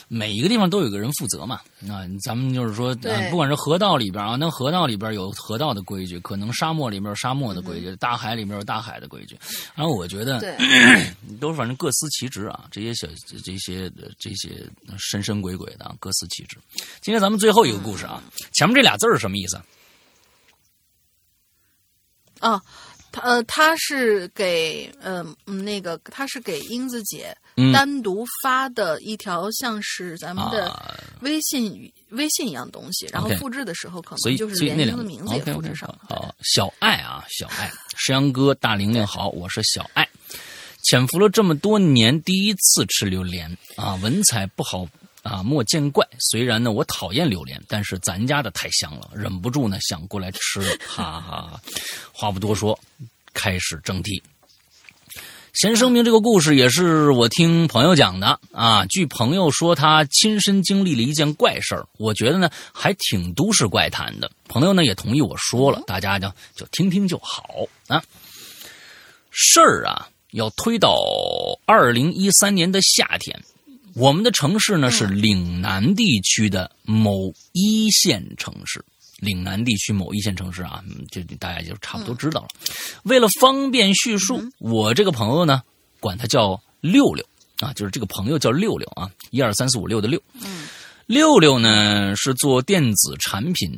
A: 每一个地方都有个人负责嘛。那咱们就是说，不管是河道里边啊，那河道里边有河道的规矩，可能沙漠里面有沙漠的规矩，大海里面有大海的规矩。然后我觉得，都反正各司其职啊。这些小这些这些神神鬼鬼的，各司其职。今天咱们最后一个故事啊，前面这俩字是什么意思？
B: 啊。他呃，他是给呃那个，他是给英子姐单独发的一条像是咱们的微信微信一样东西，然后复制的时候可能就是连英的名字也复制上了。
A: 好，小爱啊，小爱，石阳哥，大玲玲好，我是小爱，潜伏了这么多年，第一次吃榴莲啊，文采不好。啊，莫见怪。虽然呢，我讨厌榴莲，但是咱家的太香了，忍不住呢想过来吃。哈哈，话不多说，开始正题。先声明，这个故事也是我听朋友讲的啊。据朋友说，他亲身经历了一件怪事儿，我觉得呢还挺都市怪谈的。朋友呢也同意我说了，大家呢就听听就好啊。事儿啊，要推到二零一三年的夏天。我们的城市呢是岭南地区的某一线城市，岭南地区某一线城市啊，这大家就差不多知道了。为了方便叙述，我这个朋友呢，管他叫六六啊，就是这个朋友叫六六啊，一二三四五六的六。六六呢是做电子产品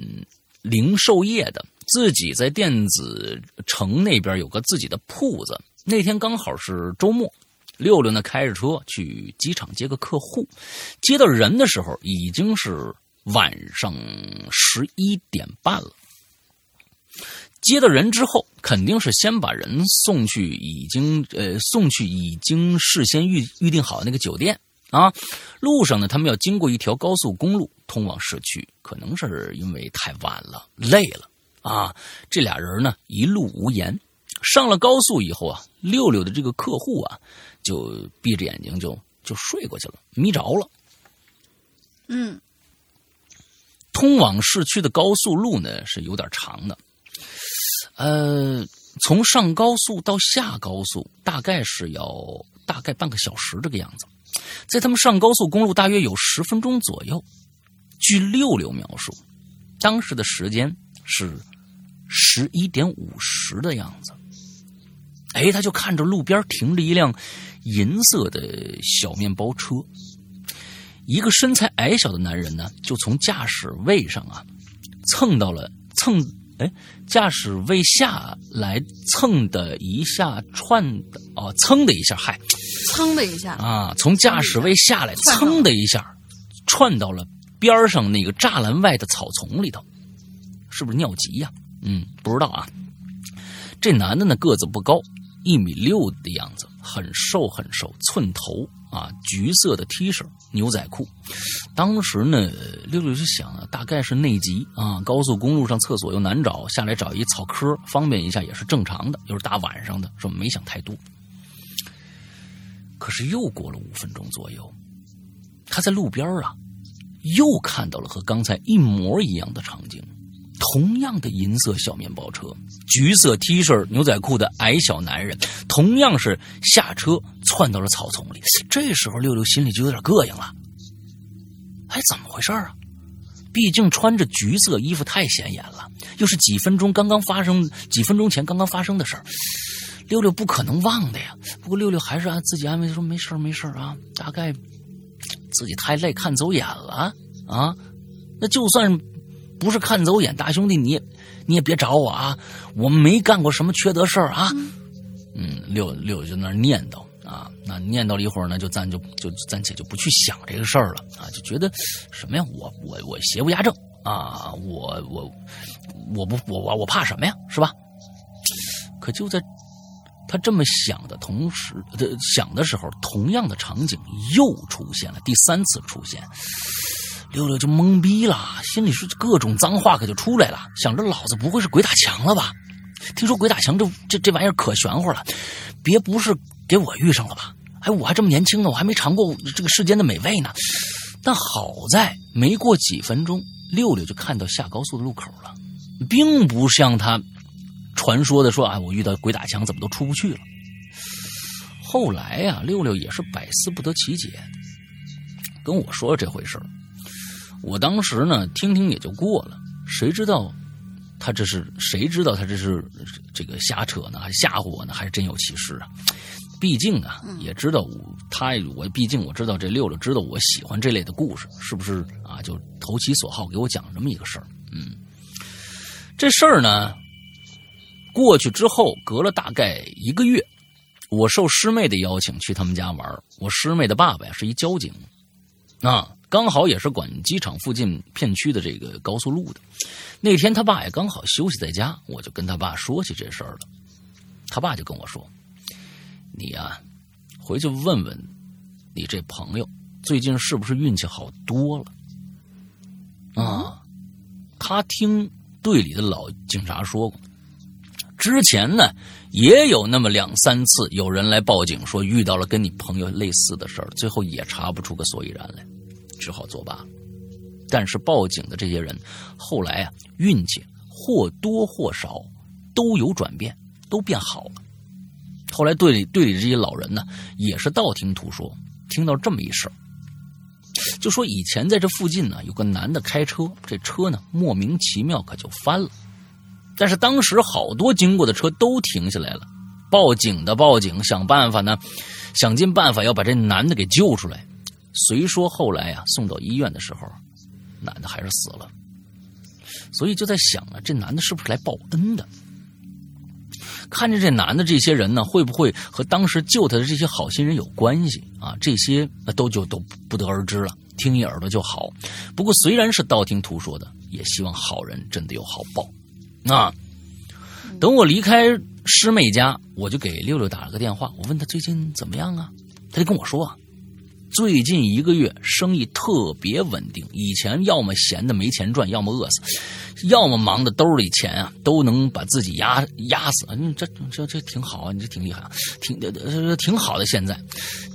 A: 零售业的，自己在电子城那边有个自己的铺子。那天刚好是周末。六六呢，开着车去机场接个客户，接到人的时候已经是晚上十一点半了。接到人之后，肯定是先把人送去已经呃送去已经事先预预定好的那个酒店啊。路上呢，他们要经过一条高速公路通往市区，可能是因为太晚了，累了啊。这俩人呢，一路无言。上了高速以后啊，六六的这个客户啊。就闭着眼睛就就睡过去了，迷着了。
B: 嗯，
A: 通往市区的高速路呢是有点长的，呃，从上高速到下高速大概是要大概半个小时这个样子。在他们上高速公路大约有十分钟左右。据六六描述，当时的时间是十一点五十的样子。哎哎，他就看着路边停着一辆银色的小面包车，一个身材矮小的男人呢，就从驾驶位上啊蹭到了蹭，哎，驾驶位下来蹭的一下串的哦，蹭的一下，嗨，
B: 蹭的一下
A: 啊，从驾驶位下来蹭的一下，窜到了边上那个栅栏外的草丛里头，是不是尿急呀？嗯，不知道啊。这男的呢个子不高，一米六的样子，很瘦很瘦，寸头啊，橘色的 T 恤牛仔裤。当时呢，六六就想啊，大概是内急啊，高速公路上厕所又难找，下来找一草科方便一下也是正常的，又是大晚上的，说没想太多。可是又过了五分钟左右，他在路边啊，又看到了和刚才一模一样的场景。同样的银色小面包车，橘色 T 恤牛仔裤的矮小男人，同样是下车窜到了草丛里。这时候六六心里就有点膈应了。哎，怎么回事啊？毕竟穿着橘色衣服太显眼了，又是几分钟刚刚发生，几分钟前刚刚发生的事儿，六六不可能忘的呀。不过六六还是按自己安慰说没事没事啊，大概自己太累看走眼了啊。那就算。不是看走眼，大兄弟，你也你也别找我啊！我没干过什么缺德事儿啊！嗯，六六就那念叨啊，那念叨了一会儿呢，就暂就就暂且就不去想这个事儿了啊，就觉得什么呀？我我我邪不压正啊！我我我不我我我怕什么呀？是吧？可就在他这么想的同时，想的时候，同样的场景又出现了，第三次出现。六六就懵逼了，心里是各种脏话可就出来了，想着老子不会是鬼打墙了吧？听说鬼打墙这这这玩意儿可玄乎了，别不是给我遇上了吧？哎，我还这么年轻呢，我还没尝过这个世间的美味呢。但好在没过几分钟，六六就看到下高速的路口了，并不像他传说的说啊，我遇到鬼打墙怎么都出不去了。后来呀，六六也是百思不得其解，跟我说了这回事儿。我当时呢，听听也就过了。谁知道他这是？谁知道他这是这个瞎扯呢，还吓唬我呢，还是真有其事啊？毕竟啊，也知道他我，毕竟我知道这六六知道我喜欢这类的故事，是不是啊？就投其所好，给我讲这么一个事儿。嗯，这事儿呢，过去之后，隔了大概一个月，我受师妹的邀请去他们家玩。我师妹的爸爸呀，是一交警啊。刚好也是管机场附近片区的这个高速路的，那天他爸也刚好休息在家，我就跟他爸说起这事儿了。他爸就跟我说：“你呀，回去问问你这朋友，最近是不是运气好多了？”啊，他听队里的老警察说过，之前呢也有那么两三次有人来报警说遇到了跟你朋友类似的事儿，最后也查不出个所以然来。只好作罢。但是报警的这些人，后来啊，运气或多或少都有转变，都变好了。后来队里队里这些老人呢，也是道听途说，听到这么一事，就说以前在这附近呢，有个男的开车，这车呢莫名其妙可就翻了。但是当时好多经过的车都停下来了，报警的报警，想办法呢，想尽办法要把这男的给救出来。虽说后来呀送到医院的时候，男的还是死了，所以就在想啊，这男的是不是来报恩的？看着这男的这些人呢，会不会和当时救他的这些好心人有关系啊？这些都就都不得而知了，听一耳朵就好。不过虽然是道听途说的，也希望好人真的有好报。啊，等我离开师妹家，我就给六六打了个电话，我问他最近怎么样啊？他就跟我说。最近一个月生意特别稳定，以前要么闲的没钱赚，要么饿死，要么忙的兜里钱啊都能把自己压压死。你，这这这挺好啊，你这挺厉害啊，挺挺好的。现在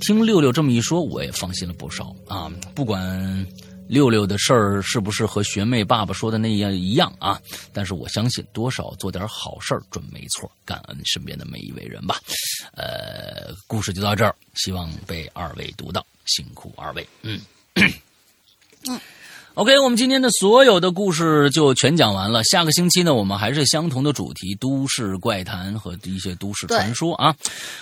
A: 听六六这么一说，我也放心了不少啊。不管六六的事儿是不是和学妹爸爸说的那样一样啊，但是我相信多少做点好事儿准没错。感恩身边的每一位人吧。呃，故事就到这儿，希望被二位读到。辛苦二位，嗯，嗯 OK，我们今天的所有的故事就全讲完了。下个星期呢，我们还是相同的主题——都市怪谈和一些都市传说啊。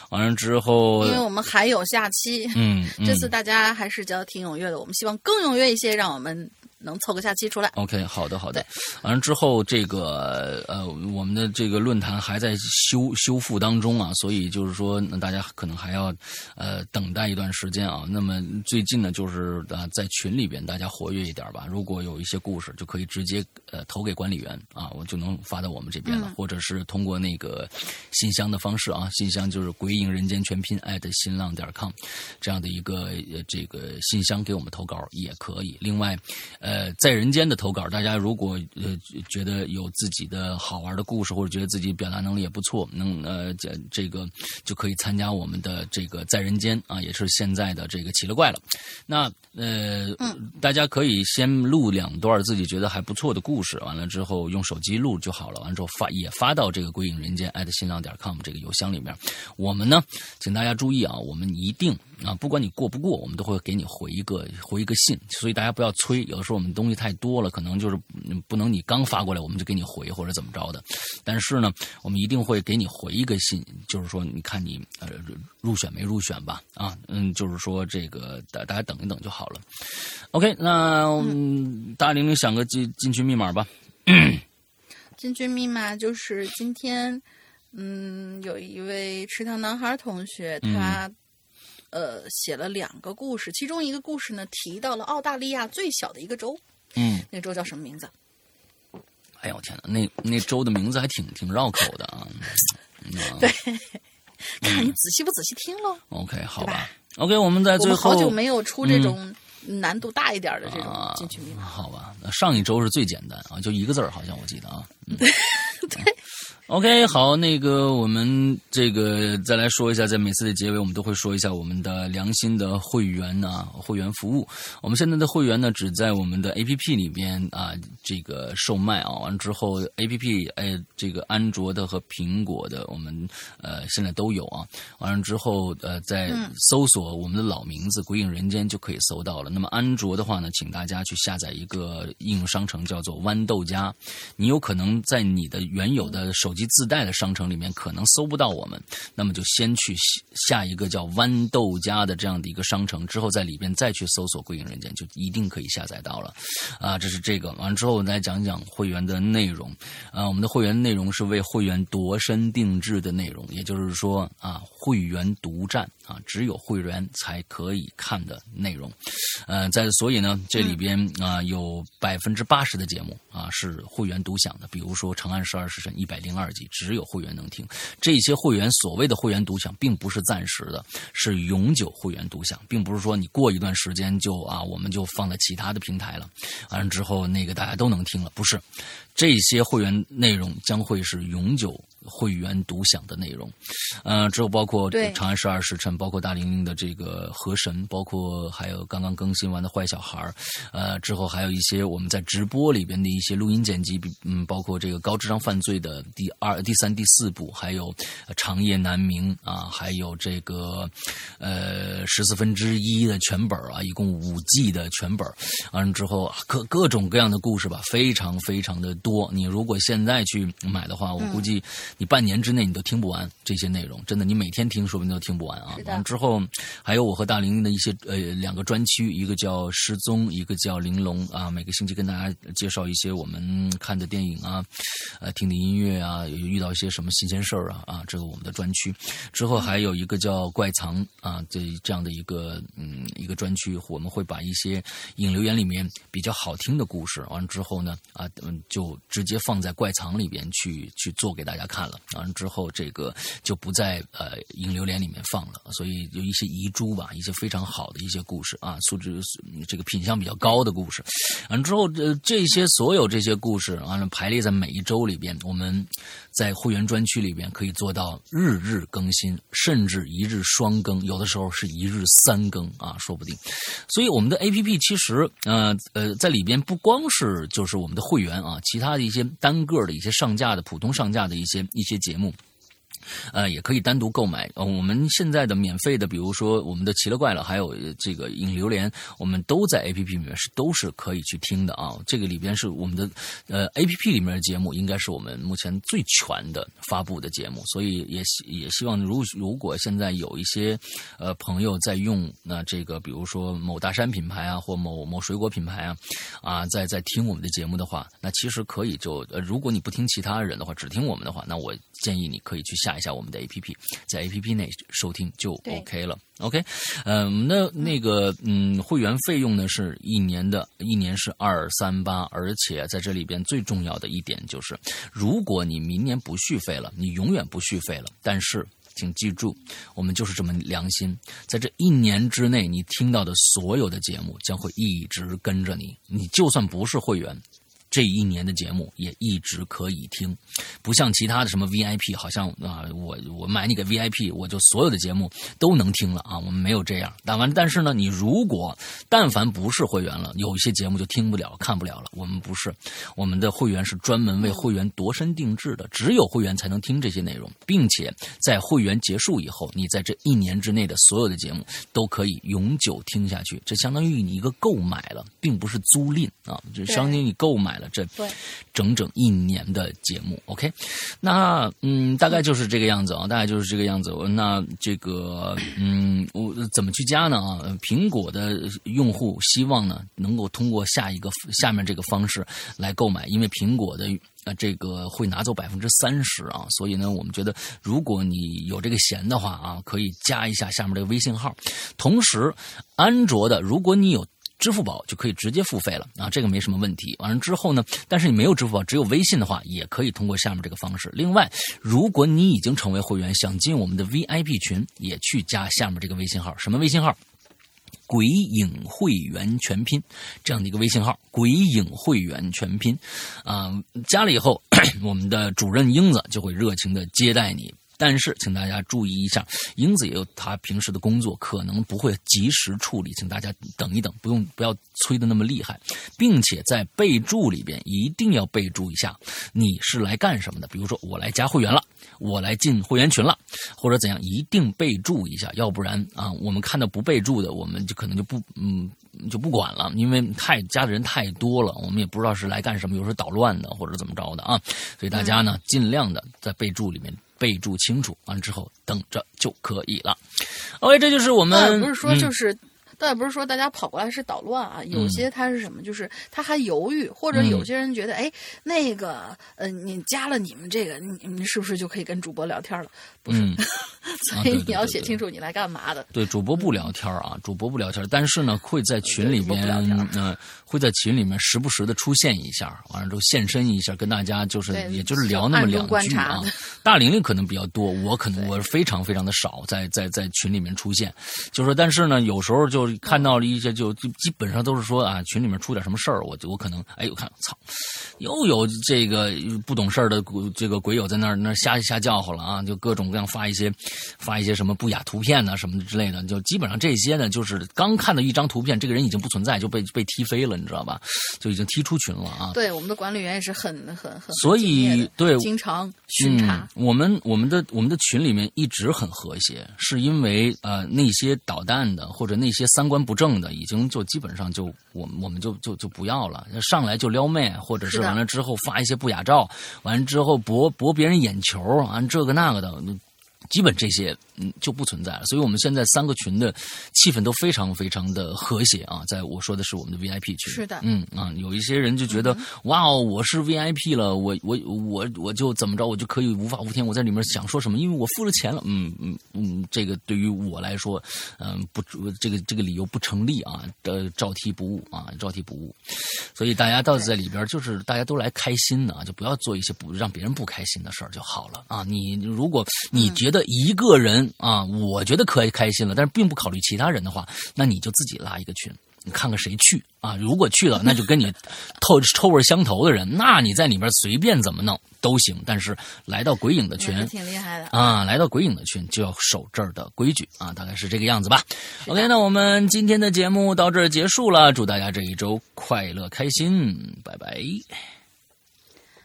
A: 完了之后，
B: 因为我们还有下期，
A: 嗯，
B: 这次大家还是叫挺踊跃的。我们希望更踊跃一些，让我们。能凑个假期出来
A: ？OK，好的，好的。完了之后，这个呃，我们的这个论坛还在修修复当中啊，所以就是说，那大家可能还要呃等待一段时间啊。那么最近呢，就是啊，在群里边大家活跃一点吧。如果有一些故事，就可以直接呃投给管理员啊，我就能发到我们这边了，或者是通过那个信箱的方式啊，信箱就是鬼影人间全拼艾特新浪点 com 这样的一个这个信箱给我们投稿也可以。另外。呃，在人间的投稿，大家如果呃觉得有自己的好玩的故事，或者觉得自己表达能力也不错，能呃这这个就可以参加我们的这个在人间啊，也是现在的这个奇了怪了。那呃，大家可以先录两段自己觉得还不错的故事，完了之后用手机录就好了。完了之后发也发到这个归影人间艾特新浪点 com 这个邮箱里面。我们呢，请大家注意啊，我们一定啊，不管你过不过，我们都会给你回一个回一个信，所以大家不要催，有的时候。我们东西太多了，可能就是不能你刚发过来我们就给你回或者怎么着的。但是呢，我们一定会给你回一个信，就是说你看你呃入选没入选吧？啊，嗯，就是说这个大大家等一等就好了。OK，那大玲玲想个进进群密码吧。
B: 进群密码就是今天，嗯，有一位池塘男孩同学他。呃，写了两个故事，其中一个故事呢提到了澳大利亚最小的一个州，
A: 嗯，
B: 那个州叫什么名字？
A: 哎呀，我天哪，那那州的名字还挺挺绕口的啊。
B: 对，看你仔细不仔细听喽。
A: OK，好吧。OK，我们在最
B: 后好久没有出这种难度大一点的这种进去密码。
A: 好吧，那上一周是最简单啊，就一个字儿，好像我记得啊。
B: 嗯 对。
A: OK，好，那个我们这个再来说一下，在每次的结尾，我们都会说一下我们的良心的会员啊，会员服务。我们现在的会员呢，只在我们的 APP 里边啊，这个售卖啊。完了之后，APP 哎，这个安卓的和苹果的，我们呃现在都有啊。完了之后，呃，在搜索我们的老名字“鬼影人间”就可以搜到了。那么安卓的话呢，请大家去下载一个应用商城，叫做豌豆荚。你有可能在你的原有的手机自带的商城里面可能搜不到我们，那么就先去下一个叫豌豆荚的这样的一个商城，之后在里边再去搜索“归隐人间”，就一定可以下载到了。啊，这是这个。完了之后，我再讲讲会员的内容。啊，我们的会员内容是为会员度身定制的内容，也就是说啊，会员独占啊，只有会员才可以看的内容。呃，在所以呢，这里边啊有百分之八十的节目啊是会员独享的，比如说《长安十二时辰》一百零二。只有会员能听，这些会员所谓的会员独享，并不是暂时的，是永久会员独享，并不是说你过一段时间就啊，我们就放在其他的平台了，完了之后那个大家都能听了，不是，这些会员内容将会是永久。会员独享的内容，呃，之后包括《长安十二时辰》，包括大玲玲的这个河神，包括还有刚刚更新完的坏小孩呃，之后还有一些我们在直播里边的一些录音剪辑，嗯，包括这个高智商犯罪的第二、第三、第四部，还有长夜难明啊，还有这个呃十四分之一的全本啊，一共五季的全本完了之后各各种各样的故事吧，非常非常的多。你如果现在去买的话，我估计。你半年之内你都听不完这些内容，真的，你每天听说不定都听不完啊。完之后，还有我和大玲玲的一些呃两个专区，一个叫失踪，一个叫玲珑啊。每个星期跟大家介绍一些我们看的电影啊，呃，听的音乐啊，有遇到一些什么新鲜事儿啊啊，这个我们的专区。之后还有一个叫怪藏啊，这这样的一个嗯一个专区，我们会把一些影留言里面比较好听的故事，完了之后呢啊，嗯，就直接放在怪藏里边去去做给大家看。了，完了之后，这个就不在呃影流连里面放了，所以有一些遗珠吧，一些非常好的一些故事啊，素质这个品相比较高的故事。完了之后，呃，这些所有这些故事，完了排列在每一周里边，我们在会员专区里边可以做到日日更新，甚至一日双更，有的时候是一日三更啊，说不定。所以我们的 A P P 其实呃呃在里边不光是就是我们的会员啊，其他的一些单个的一些上架的普通上架的一些。一些节目，呃，也可以单独购买。呃，我们现在的免费的，比如说我们的奇了怪了，还有这个影榴莲，我们都在 A P P 里面是都是可以去听的啊。这个里边是我们的呃 A P P 里面的节目，应该是我们目前最全的发布的节目。所以也希也希望，如如果现在有一些呃朋友在用那这个，比如说某大山品牌啊，或某某水果品牌啊，啊，在在听我们的节目的话，那其实可以就呃，如果你不听其他人的话，只听我们的话，那我建议你可以去下一下我们的 A P P，在 A P P 内收听就 OK 了。OK，嗯，那那个嗯，会员费用呢是一年的，一年是二三八，而且在这里边最重要的一点就是，如果你明年不续费了，你永远不续费了。但是，请记住，我们就是这么良心，在这一年之内，你听到的所有的节目将会一直跟着你，你就算不是会员。这一年的节目也一直可以听，不像其他的什么 VIP，好像啊，我我买你个 VIP，我就所有的节目都能听了啊。我们没有这样，但完，但是呢，你如果但凡不是会员了，有一些节目就听不了、看不了了。我们不是，我们的会员是专门为会员度身定制的，只有会员才能听这些内容，并且在会员结束以后，你在这一年之内的所有的节目都可以永久听下去。这相当于你一个购买了，并不是租赁啊，就相当于你购买了。这整整一年的节目，OK，那嗯，大概就是这个样子啊，大概就是这个样子。那这个嗯，我怎么去加呢？啊，苹果的用户希望呢，能够通过下一个下面这个方式来购买，因为苹果的啊这个会拿走百分之三十啊，所以呢，我们觉得如果你有这个闲的话啊，可以加一下下面这个微信号。同时，安卓的，如果你有。支付宝就可以直接付费了啊，这个没什么问题。完了之后呢，但是你没有支付宝，只有微信的话，也可以通过下面这个方式。另外，如果你已经成为会员，想进我们的 VIP 群，也去加下面这个微信号。什么微信号？鬼影会员全拼这样的一个微信号。鬼影会员全拼啊，加了以后，我们的主任英子就会热情的接待你。但是，请大家注意一下，英子也有她平时的工作，可能不会及时处理，请大家等一等，不用不要催的那么厉害，并且在备注里边一定要备注一下你是来干什么的，比如说我来加会员了，我来进会员群了，或者怎样，一定备注一下，要不然啊，我们看到不备注的，我们就可能就不嗯就不管了，因为太加的人太多了，我们也不知道是来干什么，有时候捣乱的或者怎么着的啊，所以大家呢尽量的在备注里面。备注清楚，完了之后等着就可以了。OK，这就是我们
B: 不是说就是。倒也不是说大家跑过来是捣乱啊，有些他是什么，就是他还犹豫，或者有些人觉得，哎，那个，呃，你加了你们这个，你们是不是就可以跟主播聊天了？不是，所以你要写清楚你来干嘛的。
A: 对，主播不聊天啊，主播不聊天，但是呢，会在群里边，嗯，会在群里面时不时的出现一下，完了之后现身一下，跟大家就是，也就是聊那么两句啊。大玲玲可能比较多，我可能我非常非常的少在在在群里面出现，就是但是呢，有时候就。看到了一些，就就基本上都是说啊，群里面出点什么事儿，我就我可能哎，我看操，又有这个不懂事儿的这个鬼友在那儿那瞎瞎叫唤了啊，就各种各样发一些发一些什么不雅图片呐什么的之类的，就基本上这些呢，就是刚看到一张图片，这个人已经不存在，就被被踢飞了，你知道吧？就已经踢出群了啊。
B: 对，我们的管理员也是很很很，
A: 所以对
B: 经常巡查。
A: 我们我们的我们的群里面一直很和谐，是因为呃那些捣蛋的或者那些。三观不正的，已经就基本上就我我们就就就不要了，上来就撩妹，或者是完了之后发一些不雅照，完了之后博博别人眼球，完这个那个的。基本这些嗯就不存在了，所以我们现在三个群的气氛都非常非常的和谐啊。在我说的是我们的 VIP 群，
B: 是的，
A: 嗯啊，有一些人就觉得哇哦，我是 VIP 了，我我我我就怎么着，我就可以无法无天，我在里面想说什么，因为我付了钱了。嗯嗯嗯，这个对于我来说，嗯不，这个这个理由不成立啊，呃照踢不误啊，照踢不误。所以大家到底在里边，就是大家都来开心的啊，就不要做一些不让别人不开心的事儿就好了啊。你如果你觉得一个人啊，我觉得可以开心了，但是并不考虑其他人的话，那你就自己拉一个群，你看看谁去啊？如果去了，那就跟你透臭味相投的人，那你在里面随便怎么弄都行。但是来到鬼影的群，
B: 挺厉害的
A: 啊！来到鬼影的群就要守这儿的规矩啊，大概是这个样子吧。OK，那我们今天的节目到这儿结束了，祝大家这一周快乐开心，拜拜，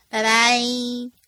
B: 拜拜。